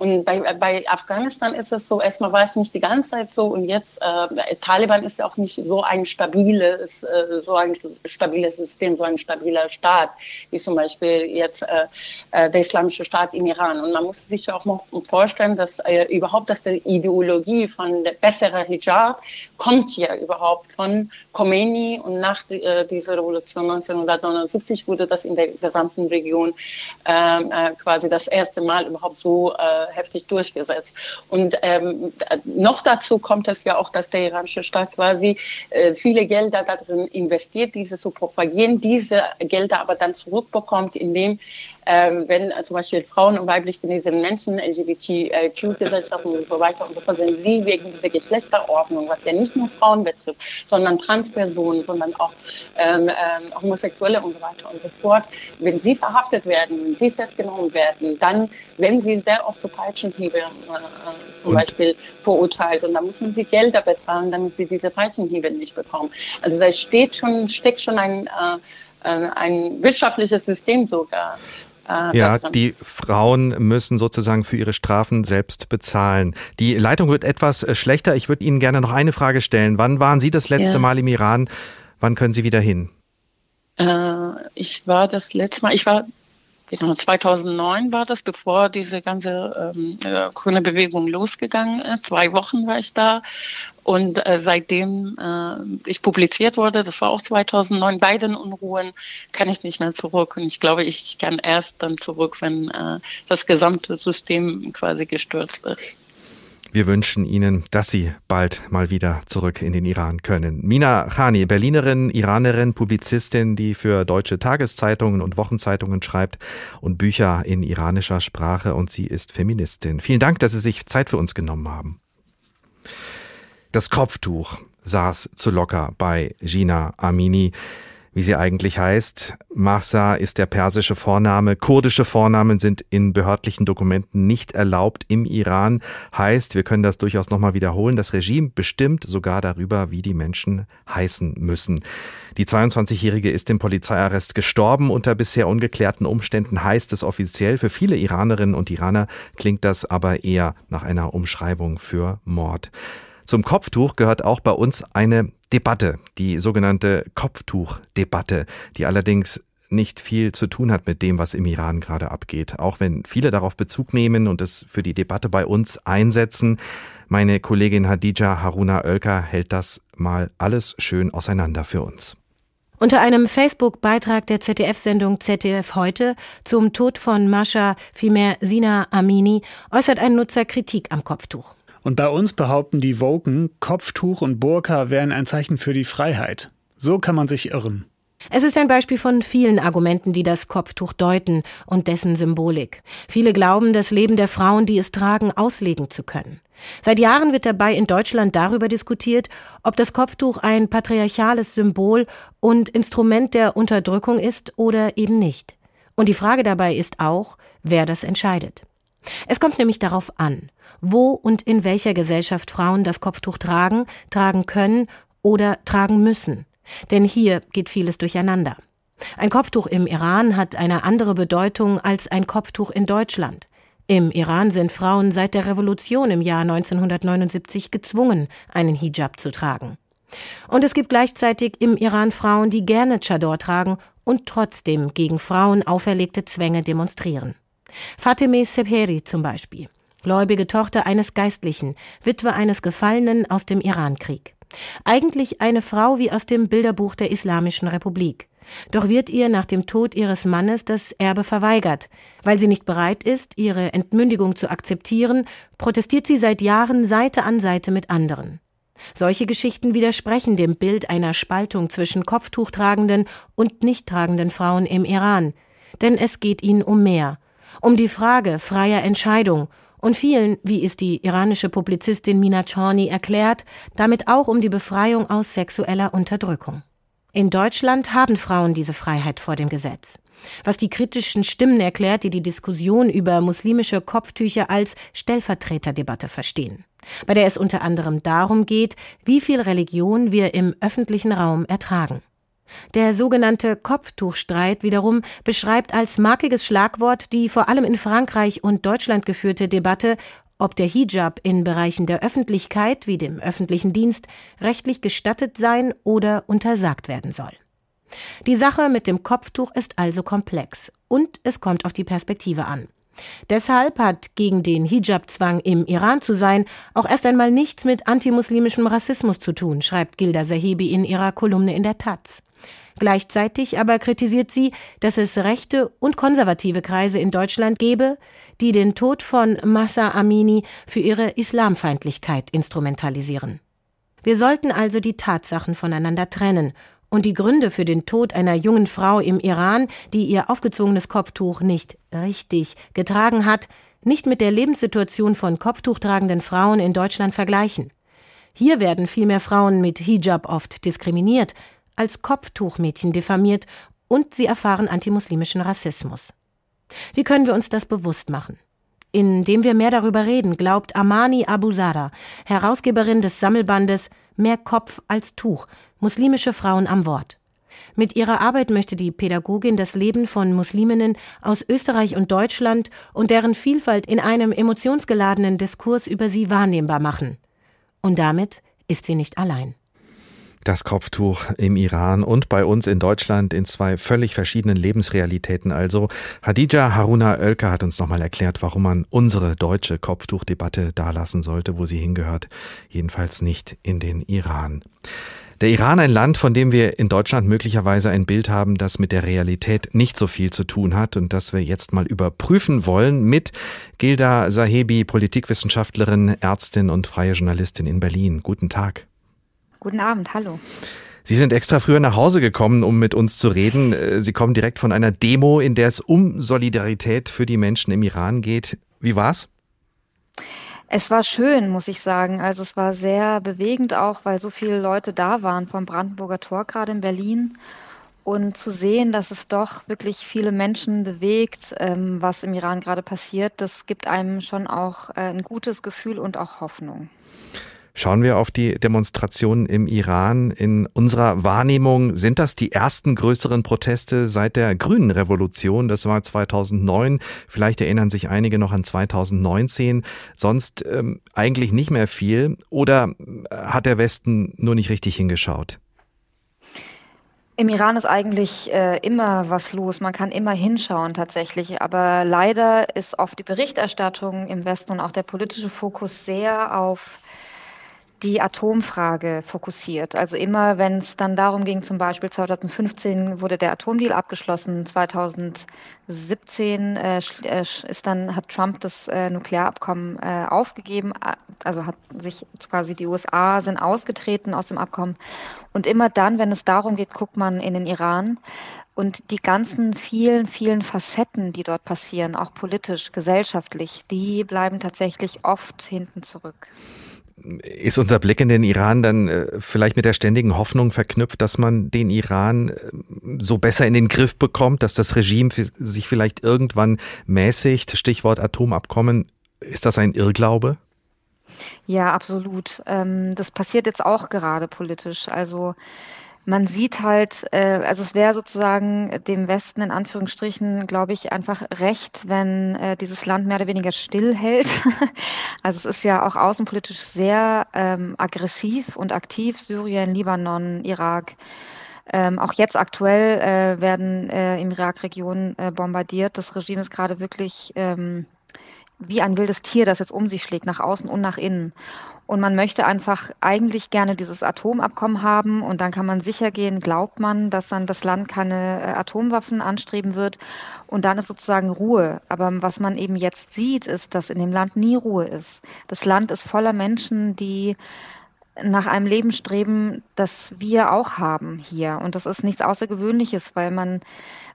Und bei, bei Afghanistan ist es so, erstmal war es nicht die ganze Zeit so und jetzt, äh, Taliban ist ja auch nicht so ein stabiles, äh, so ein stabiles System, so ein stabiler Staat, wie zum Beispiel jetzt äh, äh der islamische Staat im Iran. Und man muss sich auch mal vorstellen, dass äh, überhaupt, dass die Ideologie von der besseren Hijab kommt ja überhaupt von Khomeini und nach äh, dieser Revolution 1979 wurde das in der gesamten Region ähm, äh, quasi das erste Mal überhaupt so heftig durchgesetzt. Und ähm, noch dazu kommt es ja auch, dass der iranische Staat quasi äh, viele Gelder darin investiert, diese zu propagieren, diese Gelder aber dann zurückbekommt, indem ähm, wenn äh, zum Beispiel Frauen und weiblich gelesene Menschen, LGBTQ-Gesellschaften und so weiter und so fort, wenn sie wegen dieser Geschlechterordnung, was ja nicht nur Frauen betrifft, sondern Transpersonen, sondern auch ähm, ähm, Homosexuelle und so weiter und so fort, wenn sie verhaftet werden, wenn sie festgenommen werden, dann, wenn sie sehr oft zu Peitschenhiebe äh, zum und? Beispiel verurteilt und dann müssen sie Gelder bezahlen, damit sie diese Peitschenhiebe nicht bekommen. Also da steht schon, steckt schon ein, äh, äh ein wirtschaftliches System sogar äh, ja, die Frauen müssen sozusagen für ihre Strafen selbst bezahlen. Die Leitung wird etwas äh, schlechter. Ich würde Ihnen gerne noch eine Frage stellen. Wann waren Sie das letzte ja. Mal im Iran? Wann können Sie wieder hin? Äh, ich war das letzte Mal, ich war Genau, 2009 war das, bevor diese ganze ähm, äh, grüne Bewegung losgegangen ist. Zwei Wochen war ich da. Und äh, seitdem äh, ich publiziert wurde, das war auch 2009, bei den Unruhen, kann ich nicht mehr zurück. Und ich glaube, ich kann erst dann zurück, wenn äh, das gesamte System quasi gestürzt ist. Wir wünschen Ihnen, dass Sie bald mal wieder zurück in den Iran können. Mina Khani, Berlinerin, Iranerin, Publizistin, die für deutsche Tageszeitungen und Wochenzeitungen schreibt und Bücher in iranischer Sprache und sie ist Feministin. Vielen Dank, dass Sie sich Zeit für uns genommen haben. Das Kopftuch saß zu locker bei Gina Amini wie sie eigentlich heißt. Mahsa ist der persische Vorname. Kurdische Vornamen sind in behördlichen Dokumenten nicht erlaubt im Iran. Heißt, wir können das durchaus nochmal wiederholen, das Regime bestimmt sogar darüber, wie die Menschen heißen müssen. Die 22-Jährige ist im Polizeiarrest gestorben unter bisher ungeklärten Umständen, heißt es offiziell. Für viele Iranerinnen und Iraner klingt das aber eher nach einer Umschreibung für Mord. Zum Kopftuch gehört auch bei uns eine Debatte, die sogenannte Kopftuchdebatte, die allerdings nicht viel zu tun hat mit dem, was im Iran gerade abgeht. Auch wenn viele darauf Bezug nehmen und es für die Debatte bei uns einsetzen. Meine Kollegin Hadija Haruna Oelker hält das mal alles schön auseinander für uns. Unter einem Facebook-Beitrag der ZDF-Sendung ZDF heute zum Tod von Mascha, vielmehr Sina Amini, äußert ein Nutzer Kritik am Kopftuch. Und bei uns behaupten die Woken, Kopftuch und Burka wären ein Zeichen für die Freiheit. So kann man sich irren. Es ist ein Beispiel von vielen Argumenten, die das Kopftuch deuten und dessen Symbolik. Viele glauben, das Leben der Frauen, die es tragen, auslegen zu können. Seit Jahren wird dabei in Deutschland darüber diskutiert, ob das Kopftuch ein patriarchales Symbol und Instrument der Unterdrückung ist oder eben nicht. Und die Frage dabei ist auch, wer das entscheidet. Es kommt nämlich darauf an, wo und in welcher Gesellschaft Frauen das Kopftuch tragen, tragen können oder tragen müssen. Denn hier geht vieles durcheinander. Ein Kopftuch im Iran hat eine andere Bedeutung als ein Kopftuch in Deutschland. Im Iran sind Frauen seit der Revolution im Jahr 1979 gezwungen, einen Hijab zu tragen. Und es gibt gleichzeitig im Iran Frauen, die gerne Chador tragen und trotzdem gegen Frauen auferlegte Zwänge demonstrieren. Fatime Sebheri zum Beispiel gläubige Tochter eines Geistlichen, Witwe eines Gefallenen aus dem Irankrieg. Eigentlich eine Frau wie aus dem Bilderbuch der Islamischen Republik. Doch wird ihr nach dem Tod ihres Mannes das Erbe verweigert. Weil sie nicht bereit ist, ihre Entmündigung zu akzeptieren, protestiert sie seit Jahren Seite an Seite mit anderen. Solche Geschichten widersprechen dem Bild einer Spaltung zwischen kopftuchtragenden und nicht tragenden Frauen im Iran. Denn es geht ihnen um mehr. Um die Frage freier Entscheidung, und vielen, wie es die iranische Publizistin Mina Chorny erklärt, damit auch um die Befreiung aus sexueller Unterdrückung. In Deutschland haben Frauen diese Freiheit vor dem Gesetz. Was die kritischen Stimmen erklärt, die die Diskussion über muslimische Kopftücher als Stellvertreterdebatte verstehen, bei der es unter anderem darum geht, wie viel Religion wir im öffentlichen Raum ertragen. Der sogenannte Kopftuchstreit wiederum beschreibt als markiges Schlagwort die vor allem in Frankreich und Deutschland geführte Debatte, ob der Hijab in Bereichen der Öffentlichkeit wie dem öffentlichen Dienst rechtlich gestattet sein oder untersagt werden soll. Die Sache mit dem Kopftuch ist also komplex und es kommt auf die Perspektive an. Deshalb hat gegen den Hijab-Zwang im Iran zu sein auch erst einmal nichts mit antimuslimischem Rassismus zu tun, schreibt Gilda Sahibi in ihrer Kolumne in der Taz. Gleichzeitig aber kritisiert sie, dass es rechte und konservative Kreise in Deutschland gebe, die den Tod von Massa Amini für ihre Islamfeindlichkeit instrumentalisieren. Wir sollten also die Tatsachen voneinander trennen und die Gründe für den Tod einer jungen Frau im Iran, die ihr aufgezogenes Kopftuch nicht richtig getragen hat, nicht mit der Lebenssituation von kopftuchtragenden Frauen in Deutschland vergleichen. Hier werden vielmehr Frauen mit Hijab oft diskriminiert, als Kopftuchmädchen diffamiert und sie erfahren antimuslimischen Rassismus. Wie können wir uns das bewusst machen? Indem wir mehr darüber reden, glaubt Amani Abusada, Herausgeberin des Sammelbandes Mehr Kopf als Tuch, muslimische Frauen am Wort. Mit ihrer Arbeit möchte die Pädagogin das Leben von Musliminnen aus Österreich und Deutschland und deren Vielfalt in einem emotionsgeladenen Diskurs über sie wahrnehmbar machen. Und damit ist sie nicht allein. Das Kopftuch im Iran und bei uns in Deutschland in zwei völlig verschiedenen Lebensrealitäten. Also Hadija Haruna Oelke hat uns nochmal erklärt, warum man unsere deutsche Kopftuchdebatte dalassen sollte, wo sie hingehört. Jedenfalls nicht in den Iran. Der Iran ein Land, von dem wir in Deutschland möglicherweise ein Bild haben, das mit der Realität nicht so viel zu tun hat und das wir jetzt mal überprüfen wollen mit Gilda Sahebi, Politikwissenschaftlerin, Ärztin und freie Journalistin in Berlin. Guten Tag. Guten Abend, hallo. Sie sind extra früher nach Hause gekommen, um mit uns zu reden. Äh, Sie kommen direkt von einer Demo, in der es um Solidarität für die Menschen im Iran geht. Wie war's? Es war schön, muss ich sagen. Also es war sehr bewegend auch, weil so viele Leute da waren vom Brandenburger Tor gerade in Berlin. Und zu sehen, dass es doch wirklich viele Menschen bewegt, ähm, was im Iran gerade passiert, das gibt einem schon auch äh, ein gutes Gefühl und auch Hoffnung. Schauen wir auf die Demonstrationen im Iran. In unserer Wahrnehmung sind das die ersten größeren Proteste seit der Grünen Revolution. Das war 2009. Vielleicht erinnern sich einige noch an 2019. Sonst ähm, eigentlich nicht mehr viel. Oder hat der Westen nur nicht richtig hingeschaut? Im Iran ist eigentlich äh, immer was los. Man kann immer hinschauen tatsächlich. Aber leider ist oft die Berichterstattung im Westen und auch der politische Fokus sehr auf die Atomfrage fokussiert. Also immer, wenn es dann darum ging, zum Beispiel 2015 wurde der Atomdeal abgeschlossen, 2017 äh, äh, ist dann hat Trump das äh, Nuklearabkommen äh, aufgegeben, also hat sich quasi die USA sind ausgetreten aus dem Abkommen. Und immer dann, wenn es darum geht, guckt man in den Iran. Und die ganzen vielen, vielen Facetten, die dort passieren, auch politisch, gesellschaftlich, die bleiben tatsächlich oft hinten zurück ist unser Blick in den Iran dann äh, vielleicht mit der ständigen Hoffnung verknüpft, dass man den Iran äh, so besser in den Griff bekommt, dass das Regime sich vielleicht irgendwann mäßigt? Stichwort Atomabkommen. Ist das ein Irrglaube? Ja, absolut. Ähm, das passiert jetzt auch gerade politisch. Also man sieht halt, äh, also es wäre sozusagen dem Westen in Anführungsstrichen, glaube ich, einfach recht, wenn äh, dieses Land mehr oder weniger stillhält. also es ist ja auch außenpolitisch sehr ähm, aggressiv und aktiv, Syrien, Libanon, Irak. Ähm, auch jetzt aktuell äh, werden äh, im Irak Regionen äh, bombardiert. Das Regime ist gerade wirklich ähm, wie ein wildes Tier, das jetzt um sich schlägt, nach außen und nach innen. Und man möchte einfach eigentlich gerne dieses Atomabkommen haben und dann kann man sicher gehen, glaubt man, dass dann das Land keine äh, Atomwaffen anstreben wird und dann ist sozusagen Ruhe. Aber was man eben jetzt sieht, ist, dass in dem Land nie Ruhe ist. Das Land ist voller Menschen, die nach einem Leben streben, das wir auch haben hier. Und das ist nichts Außergewöhnliches, weil man,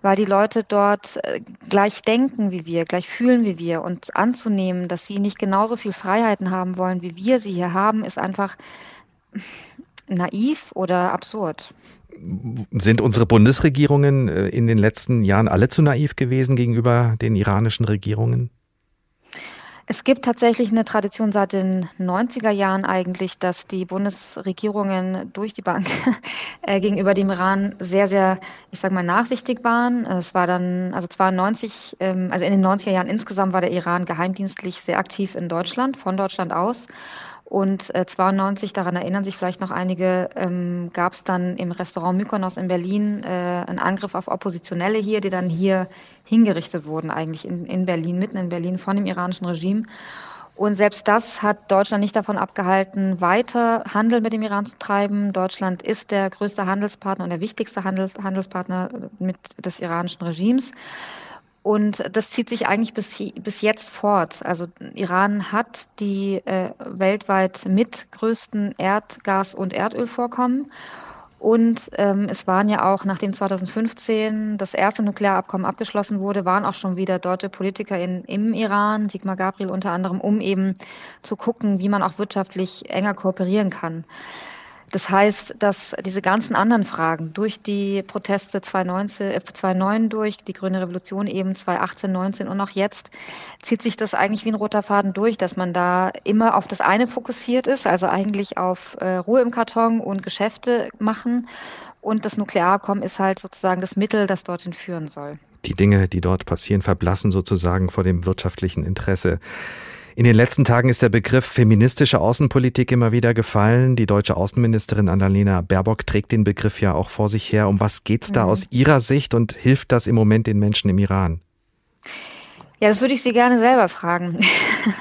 weil die Leute dort äh, gleich denken wie wir, gleich fühlen wie wir und anzunehmen, dass sie nicht genauso viel Freiheiten haben wollen, wie wir sie hier haben, ist einfach naiv oder absurd. Sind unsere Bundesregierungen äh, in den letzten Jahren alle zu naiv gewesen gegenüber den iranischen Regierungen? Es gibt tatsächlich eine Tradition seit den 90er Jahren eigentlich, dass die Bundesregierungen durch die Bank äh, gegenüber dem Iran sehr, sehr, ich sage mal, nachsichtig waren. Es war dann, also 92, ähm, also in den 90er Jahren insgesamt war der Iran geheimdienstlich sehr aktiv in Deutschland, von Deutschland aus. Und äh, 92, daran erinnern sich vielleicht noch einige, ähm, gab es dann im Restaurant Mykonos in Berlin äh, einen Angriff auf Oppositionelle hier, die dann hier hingerichtet wurden, eigentlich in, in Berlin, mitten in Berlin von dem iranischen Regime. Und selbst das hat Deutschland nicht davon abgehalten, weiter Handel mit dem Iran zu treiben. Deutschland ist der größte Handelspartner und der wichtigste Handels Handelspartner mit des iranischen Regimes. Und das zieht sich eigentlich bis, bis jetzt fort. Also Iran hat die äh, weltweit mitgrößten Erdgas- und Erdölvorkommen. Und ähm, es waren ja auch, nachdem 2015 das erste Nuklearabkommen abgeschlossen wurde, waren auch schon wieder deutsche Politiker in, im Iran, Sigmar Gabriel unter anderem, um eben zu gucken, wie man auch wirtschaftlich enger kooperieren kann. Das heißt, dass diese ganzen anderen Fragen durch die Proteste 2019, äh, 2009 durch, die Grüne Revolution eben 2018, 19 und auch jetzt, zieht sich das eigentlich wie ein roter Faden durch, dass man da immer auf das eine fokussiert ist, also eigentlich auf äh, Ruhe im Karton und Geschäfte machen. Und das Nuklearabkommen ist halt sozusagen das Mittel, das dorthin führen soll. Die Dinge, die dort passieren, verblassen sozusagen vor dem wirtschaftlichen Interesse. In den letzten Tagen ist der Begriff feministische Außenpolitik immer wieder gefallen. Die deutsche Außenministerin Annalena Baerbock trägt den Begriff ja auch vor sich her. Um was geht's da mhm. aus Ihrer Sicht und hilft das im Moment den Menschen im Iran? Ja, das würde ich Sie gerne selber fragen.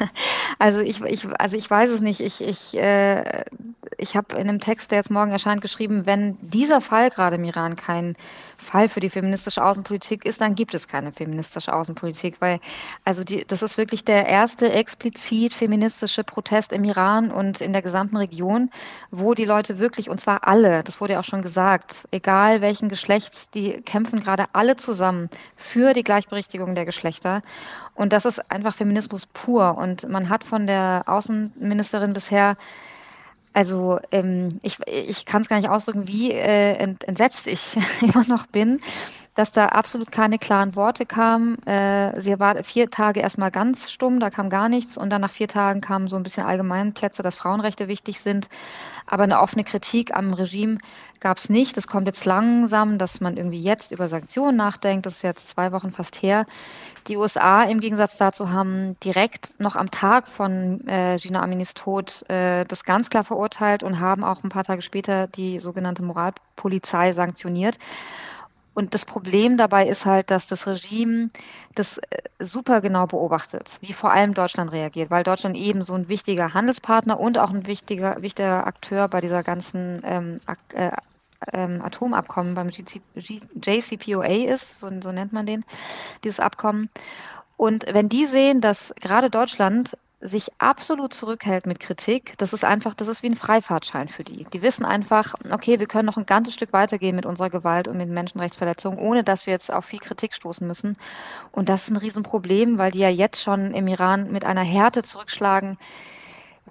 also ich, ich, also ich weiß es nicht. Ich, ich, äh, ich habe in einem Text, der jetzt morgen erscheint, geschrieben, wenn dieser Fall gerade im Iran kein Fall für die feministische Außenpolitik ist, dann gibt es keine feministische Außenpolitik, weil also die, das ist wirklich der erste explizit feministische Protest im Iran und in der gesamten Region, wo die Leute wirklich, und zwar alle, das wurde ja auch schon gesagt, egal welchen Geschlechts, die kämpfen gerade alle zusammen für die Gleichberechtigung der Geschlechter. Und das ist einfach Feminismus pur. Und man hat von der Außenministerin bisher also ähm, ich, ich kann es gar nicht ausdrücken, wie äh, entsetzt ich immer noch bin, dass da absolut keine klaren Worte kamen. Äh, sie war vier Tage erstmal ganz stumm, da kam gar nichts und dann nach vier Tagen kamen so ein bisschen Allgemeinplätze, dass Frauenrechte wichtig sind. Aber eine offene Kritik am Regime gab es nicht. Das kommt jetzt langsam, dass man irgendwie jetzt über Sanktionen nachdenkt. Das ist jetzt zwei Wochen fast her. Die USA im Gegensatz dazu haben direkt noch am Tag von äh, Gina Aminis Tod äh, das ganz klar verurteilt und haben auch ein paar Tage später die sogenannte Moralpolizei sanktioniert. Und das Problem dabei ist halt, dass das Regime das äh, super genau beobachtet, wie vor allem Deutschland reagiert, weil Deutschland eben so ein wichtiger Handelspartner und auch ein wichtiger, wichtiger Akteur bei dieser ganzen ähm, äh, ähm, Atomabkommen beim JCPOA ist, so, so nennt man den, dieses Abkommen. Und wenn die sehen, dass gerade Deutschland sich absolut zurückhält mit Kritik, das ist einfach, das ist wie ein Freifahrtschein für die. Die wissen einfach, okay, wir können noch ein ganzes Stück weitergehen mit unserer Gewalt und mit Menschenrechtsverletzungen, ohne dass wir jetzt auf viel Kritik stoßen müssen. Und das ist ein Riesenproblem, weil die ja jetzt schon im Iran mit einer Härte zurückschlagen,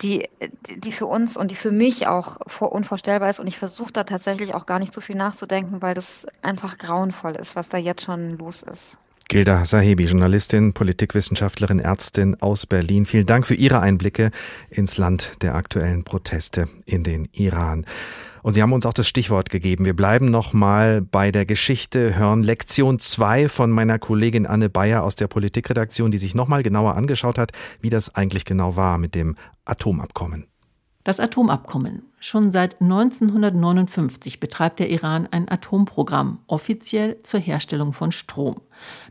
die, die für uns und die für mich auch unvorstellbar ist. Und ich versuche da tatsächlich auch gar nicht so viel nachzudenken, weil das einfach grauenvoll ist, was da jetzt schon los ist. Gilda Sahebi, Journalistin, Politikwissenschaftlerin, Ärztin aus Berlin. Vielen Dank für Ihre Einblicke ins Land der aktuellen Proteste in den Iran. Und Sie haben uns auch das Stichwort gegeben. Wir bleiben nochmal bei der Geschichte, hören Lektion 2 von meiner Kollegin Anne Bayer aus der Politikredaktion, die sich nochmal genauer angeschaut hat, wie das eigentlich genau war mit dem Atomabkommen. Das Atomabkommen. Schon seit 1959 betreibt der Iran ein Atomprogramm, offiziell zur Herstellung von Strom.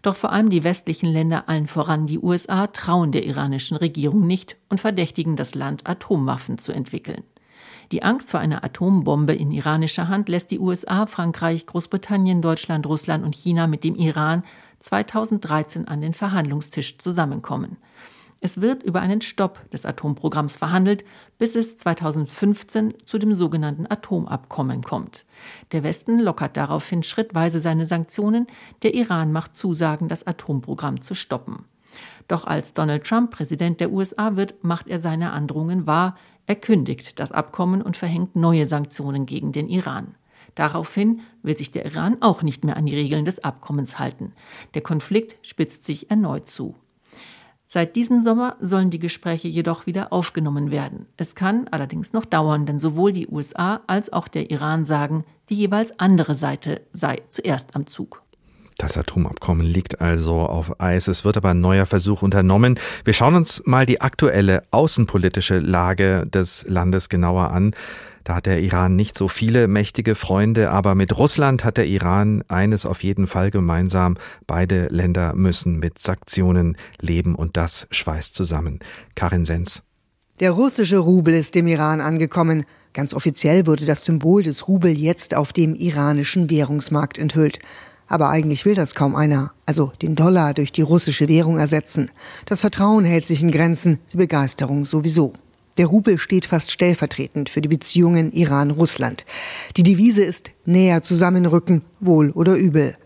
Doch vor allem die westlichen Länder, allen voran die USA, trauen der iranischen Regierung nicht und verdächtigen das Land, Atomwaffen zu entwickeln. Die Angst vor einer Atombombe in iranischer Hand lässt die USA, Frankreich, Großbritannien, Deutschland, Russland und China mit dem Iran 2013 an den Verhandlungstisch zusammenkommen. Es wird über einen Stopp des Atomprogramms verhandelt, bis es 2015 zu dem sogenannten Atomabkommen kommt. Der Westen lockert daraufhin schrittweise seine Sanktionen, der Iran macht Zusagen, das Atomprogramm zu stoppen. Doch als Donald Trump Präsident der USA wird, macht er seine Androhungen wahr, er kündigt das Abkommen und verhängt neue Sanktionen gegen den Iran. Daraufhin will sich der Iran auch nicht mehr an die Regeln des Abkommens halten. Der Konflikt spitzt sich erneut zu. Seit diesem Sommer sollen die Gespräche jedoch wieder aufgenommen werden. Es kann allerdings noch dauern, denn sowohl die USA als auch der Iran sagen, die jeweils andere Seite sei zuerst am Zug. Das Atomabkommen liegt also auf Eis. Es wird aber ein neuer Versuch unternommen. Wir schauen uns mal die aktuelle außenpolitische Lage des Landes genauer an. Da hat der Iran nicht so viele mächtige Freunde, aber mit Russland hat der Iran eines auf jeden Fall gemeinsam. Beide Länder müssen mit Sanktionen leben und das schweißt zusammen. Karin Sens. Der russische Rubel ist im Iran angekommen. Ganz offiziell wurde das Symbol des Rubel jetzt auf dem iranischen Währungsmarkt enthüllt. Aber eigentlich will das kaum einer, also den Dollar durch die russische Währung ersetzen. Das Vertrauen hält sich in Grenzen, die Begeisterung sowieso. Der Rubel steht fast stellvertretend für die Beziehungen Iran-Russland. Die Devise ist näher zusammenrücken, wohl oder übel.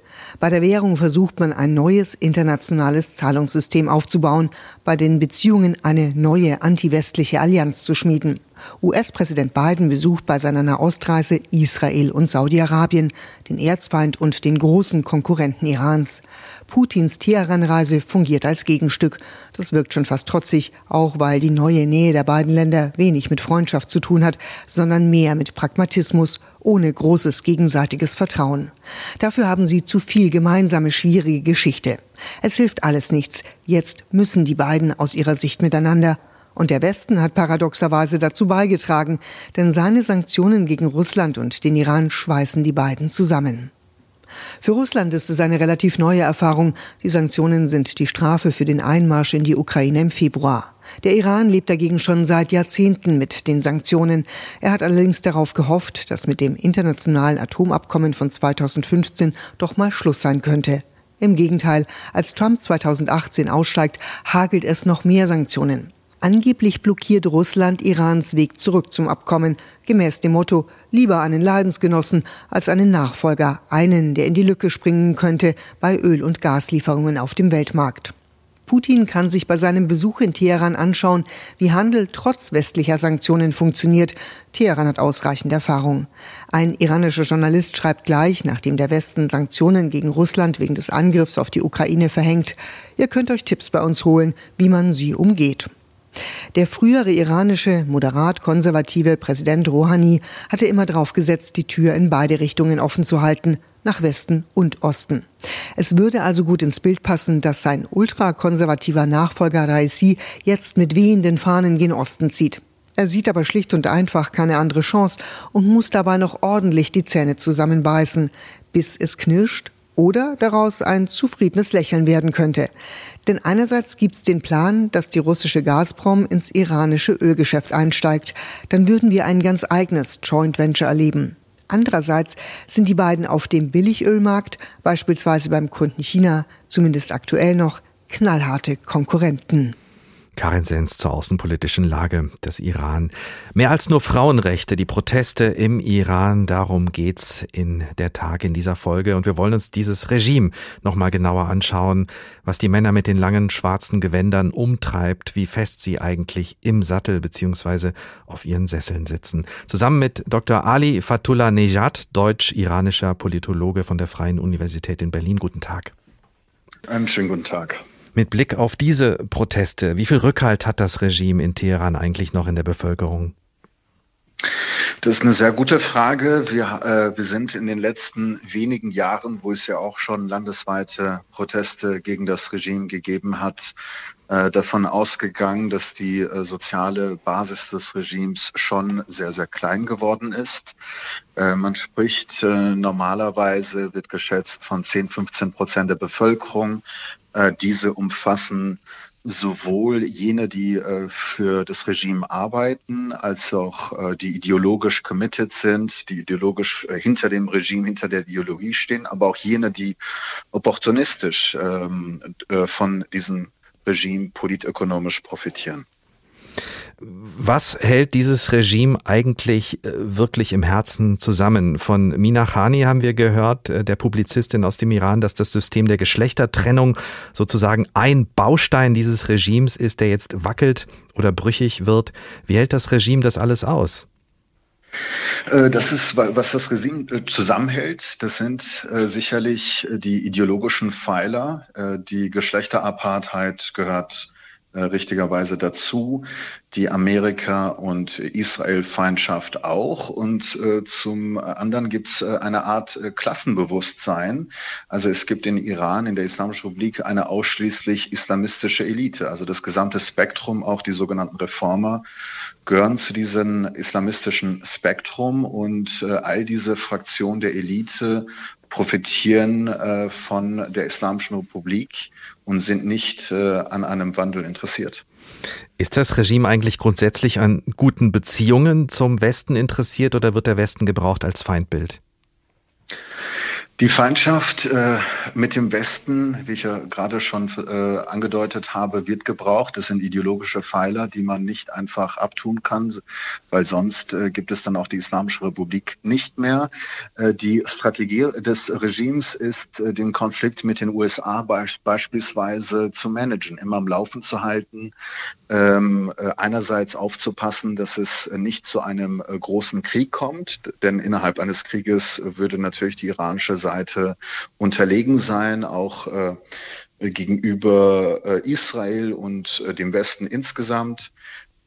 Bei der Währung versucht man ein neues internationales Zahlungssystem aufzubauen, bei den Beziehungen eine neue antiwestliche Allianz zu schmieden. US-Präsident Biden besucht bei seiner Nahostreise Israel und Saudi-Arabien, den Erzfeind und den großen Konkurrenten Irans. Putins Teheran-Reise fungiert als Gegenstück. Das wirkt schon fast trotzig, auch weil die neue Nähe der beiden Länder wenig mit Freundschaft zu tun hat, sondern mehr mit Pragmatismus ohne großes gegenseitiges Vertrauen. Dafür haben sie zu viel gemeinsame schwierige Geschichte. Es hilft alles nichts. Jetzt müssen die beiden aus ihrer Sicht miteinander. Und der Westen hat paradoxerweise dazu beigetragen, denn seine Sanktionen gegen Russland und den Iran schweißen die beiden zusammen. Für Russland ist es eine relativ neue Erfahrung. Die Sanktionen sind die Strafe für den Einmarsch in die Ukraine im Februar. Der Iran lebt dagegen schon seit Jahrzehnten mit den Sanktionen. Er hat allerdings darauf gehofft, dass mit dem internationalen Atomabkommen von 2015 doch mal Schluss sein könnte. Im Gegenteil, als Trump 2018 aussteigt, hagelt es noch mehr Sanktionen. Angeblich blockiert Russland Irans Weg zurück zum Abkommen, gemäß dem Motto lieber einen Leidensgenossen als einen Nachfolger, einen, der in die Lücke springen könnte bei Öl- und Gaslieferungen auf dem Weltmarkt. Putin kann sich bei seinem Besuch in Teheran anschauen, wie Handel trotz westlicher Sanktionen funktioniert. Teheran hat ausreichend Erfahrung. Ein iranischer Journalist schreibt gleich, nachdem der Westen Sanktionen gegen Russland wegen des Angriffs auf die Ukraine verhängt, ihr könnt euch Tipps bei uns holen, wie man sie umgeht. Der frühere iranische moderat-konservative Präsident Rouhani hatte immer darauf gesetzt, die Tür in beide Richtungen offen zu halten, nach Westen und Osten. Es würde also gut ins Bild passen, dass sein ultrakonservativer Nachfolger Raisi jetzt mit wehenden Fahnen gen Osten zieht. Er sieht aber schlicht und einfach keine andere Chance und muss dabei noch ordentlich die Zähne zusammenbeißen, bis es knirscht oder daraus ein zufriedenes Lächeln werden könnte. Denn einerseits gibt es den Plan, dass die russische Gazprom ins iranische Ölgeschäft einsteigt. Dann würden wir ein ganz eigenes Joint Venture erleben. Andererseits sind die beiden auf dem Billigölmarkt, beispielsweise beim Kunden China, zumindest aktuell noch knallharte Konkurrenten. Karin Sens zur außenpolitischen Lage des Iran. Mehr als nur Frauenrechte, die Proteste im Iran, darum geht's in der Tag in dieser Folge. Und wir wollen uns dieses Regime nochmal genauer anschauen, was die Männer mit den langen schwarzen Gewändern umtreibt, wie fest sie eigentlich im Sattel beziehungsweise auf ihren Sesseln sitzen. Zusammen mit Dr. Ali Fatullah Nejad, deutsch-iranischer Politologe von der Freien Universität in Berlin. Guten Tag. Einen schönen guten Tag. Mit Blick auf diese Proteste, wie viel Rückhalt hat das Regime in Teheran eigentlich noch in der Bevölkerung? Das ist eine sehr gute Frage. Wir, äh, wir sind in den letzten wenigen Jahren, wo es ja auch schon landesweite Proteste gegen das Regime gegeben hat, äh, davon ausgegangen, dass die äh, soziale Basis des Regimes schon sehr, sehr klein geworden ist. Äh, man spricht äh, normalerweise, wird geschätzt, von 10, 15 Prozent der Bevölkerung. Äh, diese umfassen sowohl jene, die äh, für das Regime arbeiten, als auch äh, die ideologisch committed sind, die ideologisch hinter dem Regime, hinter der Ideologie stehen, aber auch jene, die opportunistisch ähm, von diesem Regime politökonomisch profitieren. Was hält dieses Regime eigentlich äh, wirklich im Herzen zusammen? Von Mina Khani haben wir gehört, äh, der Publizistin aus dem Iran, dass das System der Geschlechtertrennung sozusagen ein Baustein dieses Regimes ist, der jetzt wackelt oder brüchig wird. Wie hält das Regime das alles aus? Äh, das ist, was das Regime zusammenhält. Das sind sicherlich die ideologischen Pfeiler. Die Geschlechterapartheit gehört äh, richtigerweise dazu, die Amerika- und Israel-Feindschaft auch. Und äh, zum anderen gibt es äh, eine Art äh, Klassenbewusstsein. Also es gibt in Iran, in der Islamischen Republik, eine ausschließlich islamistische Elite. Also das gesamte Spektrum, auch die sogenannten Reformer, gehören zu diesem islamistischen Spektrum und äh, all diese Fraktionen der Elite profitieren äh, von der Islamischen Republik und sind nicht äh, an einem Wandel interessiert. Ist das Regime eigentlich grundsätzlich an guten Beziehungen zum Westen interessiert oder wird der Westen gebraucht als Feindbild? Die Feindschaft äh, mit dem Westen, wie ich ja gerade schon äh, angedeutet habe, wird gebraucht. Das sind ideologische Pfeiler, die man nicht einfach abtun kann, weil sonst äh, gibt es dann auch die Islamische Republik nicht mehr. Äh, die Strategie des Regimes ist, äh, den Konflikt mit den USA be beispielsweise zu managen, immer am Laufen zu halten, ähm, äh, einerseits aufzupassen, dass es nicht zu einem großen Krieg kommt, denn innerhalb eines Krieges würde natürlich die iranische Seite unterlegen sein, auch äh, gegenüber äh, Israel und äh, dem Westen insgesamt.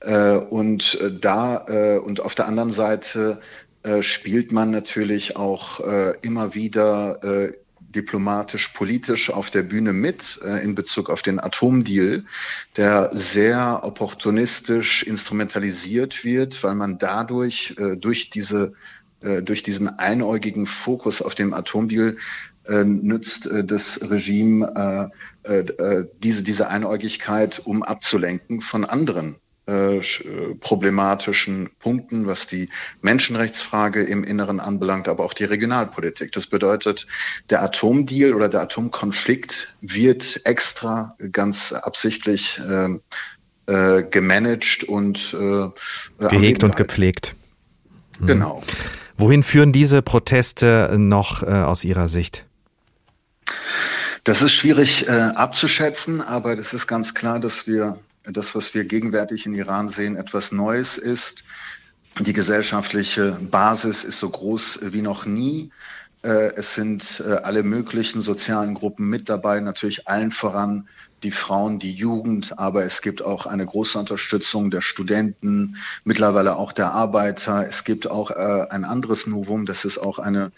Äh, und äh, da äh, und auf der anderen Seite äh, spielt man natürlich auch äh, immer wieder äh, diplomatisch, politisch auf der Bühne mit äh, in Bezug auf den Atomdeal, der sehr opportunistisch instrumentalisiert wird, weil man dadurch äh, durch diese äh, durch diesen einäugigen Fokus auf dem Atomdeal äh, nützt äh, das Regime äh, diese, diese Einäugigkeit, um abzulenken von anderen äh, problematischen Punkten, was die Menschenrechtsfrage im Inneren anbelangt, aber auch die Regionalpolitik. Das bedeutet, der Atomdeal oder der Atomkonflikt wird extra ganz absichtlich äh, äh, gemanagt und äh, gehegt und gepflegt. Mhm. Genau. Wohin führen diese Proteste noch äh, aus Ihrer Sicht? Das ist schwierig äh, abzuschätzen, aber das ist ganz klar, dass wir das, was wir gegenwärtig in Iran sehen, etwas Neues ist. Die gesellschaftliche Basis ist so groß wie noch nie. Äh, es sind äh, alle möglichen sozialen Gruppen mit dabei, natürlich allen voran die Frauen, die Jugend, aber es gibt auch eine große Unterstützung der Studenten, mittlerweile auch der Arbeiter. Es gibt auch äh, ein anderes Novum, das ist auch eine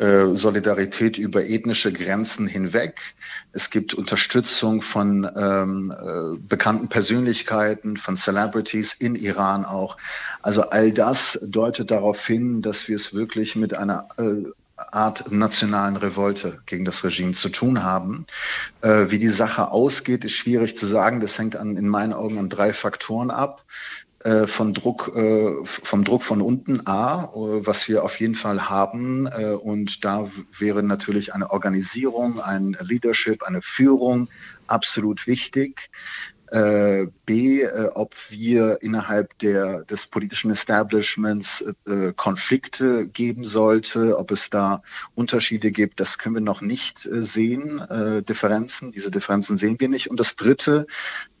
Solidarität über ethnische Grenzen hinweg. Es gibt Unterstützung von ähm, äh, bekannten Persönlichkeiten, von Celebrities in Iran auch. Also all das deutet darauf hin, dass wir es wirklich mit einer äh, Art nationalen Revolte gegen das Regime zu tun haben. Äh, wie die Sache ausgeht, ist schwierig zu sagen. Das hängt an, in meinen Augen an drei Faktoren ab. Äh, von Druck, äh, vom Druck von unten A, äh, was wir auf jeden Fall haben. Und da wäre natürlich eine Organisierung, ein Leadership, eine Führung absolut wichtig. Äh, B, äh, ob wir innerhalb der, des politischen Establishments äh, Konflikte geben sollte, ob es da Unterschiede gibt, das können wir noch nicht äh, sehen, äh, Differenzen, diese Differenzen sehen wir nicht. Und das Dritte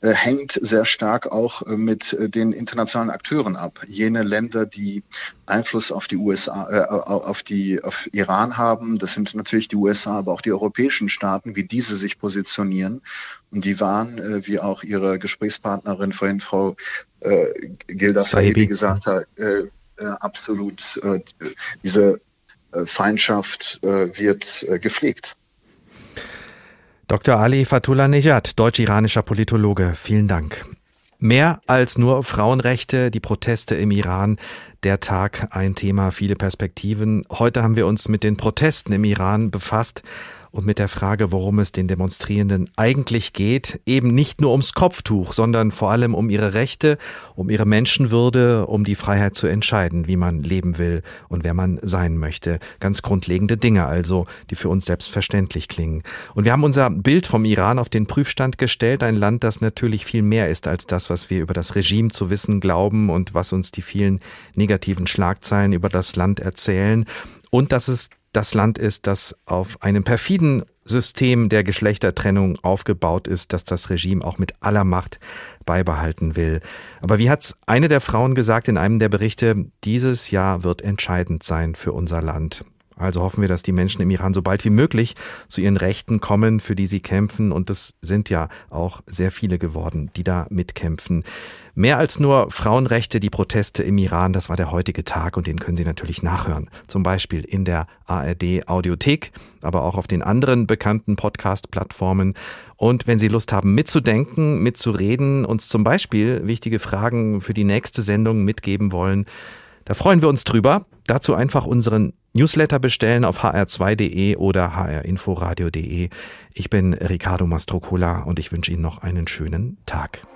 äh, hängt sehr stark auch äh, mit äh, den internationalen Akteuren ab. Jene Länder, die Einfluss auf die USA, äh, auf die auf Iran haben, das sind natürlich die USA, aber auch die europäischen Staaten, wie diese sich positionieren. Und die waren, äh, wie auch ihre Gesprächspartnerin vorhin, Frau äh, Gilda Sahibi gesagt hat, äh, äh, absolut äh, diese äh, Feindschaft wird gepflegt. Dr. Ali Fatullah Nejad, deutsch-iranischer Politologe, vielen Dank. Mehr als nur Frauenrechte, die Proteste im Iran, der Tag ein Thema, viele Perspektiven. Heute haben wir uns mit den Protesten im Iran befasst und mit der Frage, worum es den Demonstrierenden eigentlich geht, eben nicht nur ums Kopftuch, sondern vor allem um ihre Rechte, um ihre Menschenwürde, um die Freiheit zu entscheiden, wie man leben will und wer man sein möchte. Ganz grundlegende Dinge also, die für uns selbstverständlich klingen. Und wir haben unser Bild vom Iran auf den Prüfstand gestellt, ein Land, das natürlich viel mehr ist als das, was wir über das Regime zu wissen glauben und was uns die vielen negativen Schlagzeilen über das Land erzählen und dass es das Land ist, das auf einem perfiden System der Geschlechtertrennung aufgebaut ist, das das Regime auch mit aller Macht beibehalten will. Aber wie hat's eine der Frauen gesagt in einem der Berichte, dieses Jahr wird entscheidend sein für unser Land. Also hoffen wir, dass die Menschen im Iran so bald wie möglich zu ihren Rechten kommen, für die sie kämpfen. Und es sind ja auch sehr viele geworden, die da mitkämpfen. Mehr als nur Frauenrechte, die Proteste im Iran, das war der heutige Tag und den können Sie natürlich nachhören. Zum Beispiel in der ARD Audiothek, aber auch auf den anderen bekannten Podcast-Plattformen. Und wenn Sie Lust haben, mitzudenken, mitzureden, uns zum Beispiel wichtige Fragen für die nächste Sendung mitgeben wollen, da freuen wir uns drüber. Dazu einfach unseren Newsletter bestellen auf hr2.de oder hrinforadio.de. Ich bin Ricardo Mastrocola und ich wünsche Ihnen noch einen schönen Tag.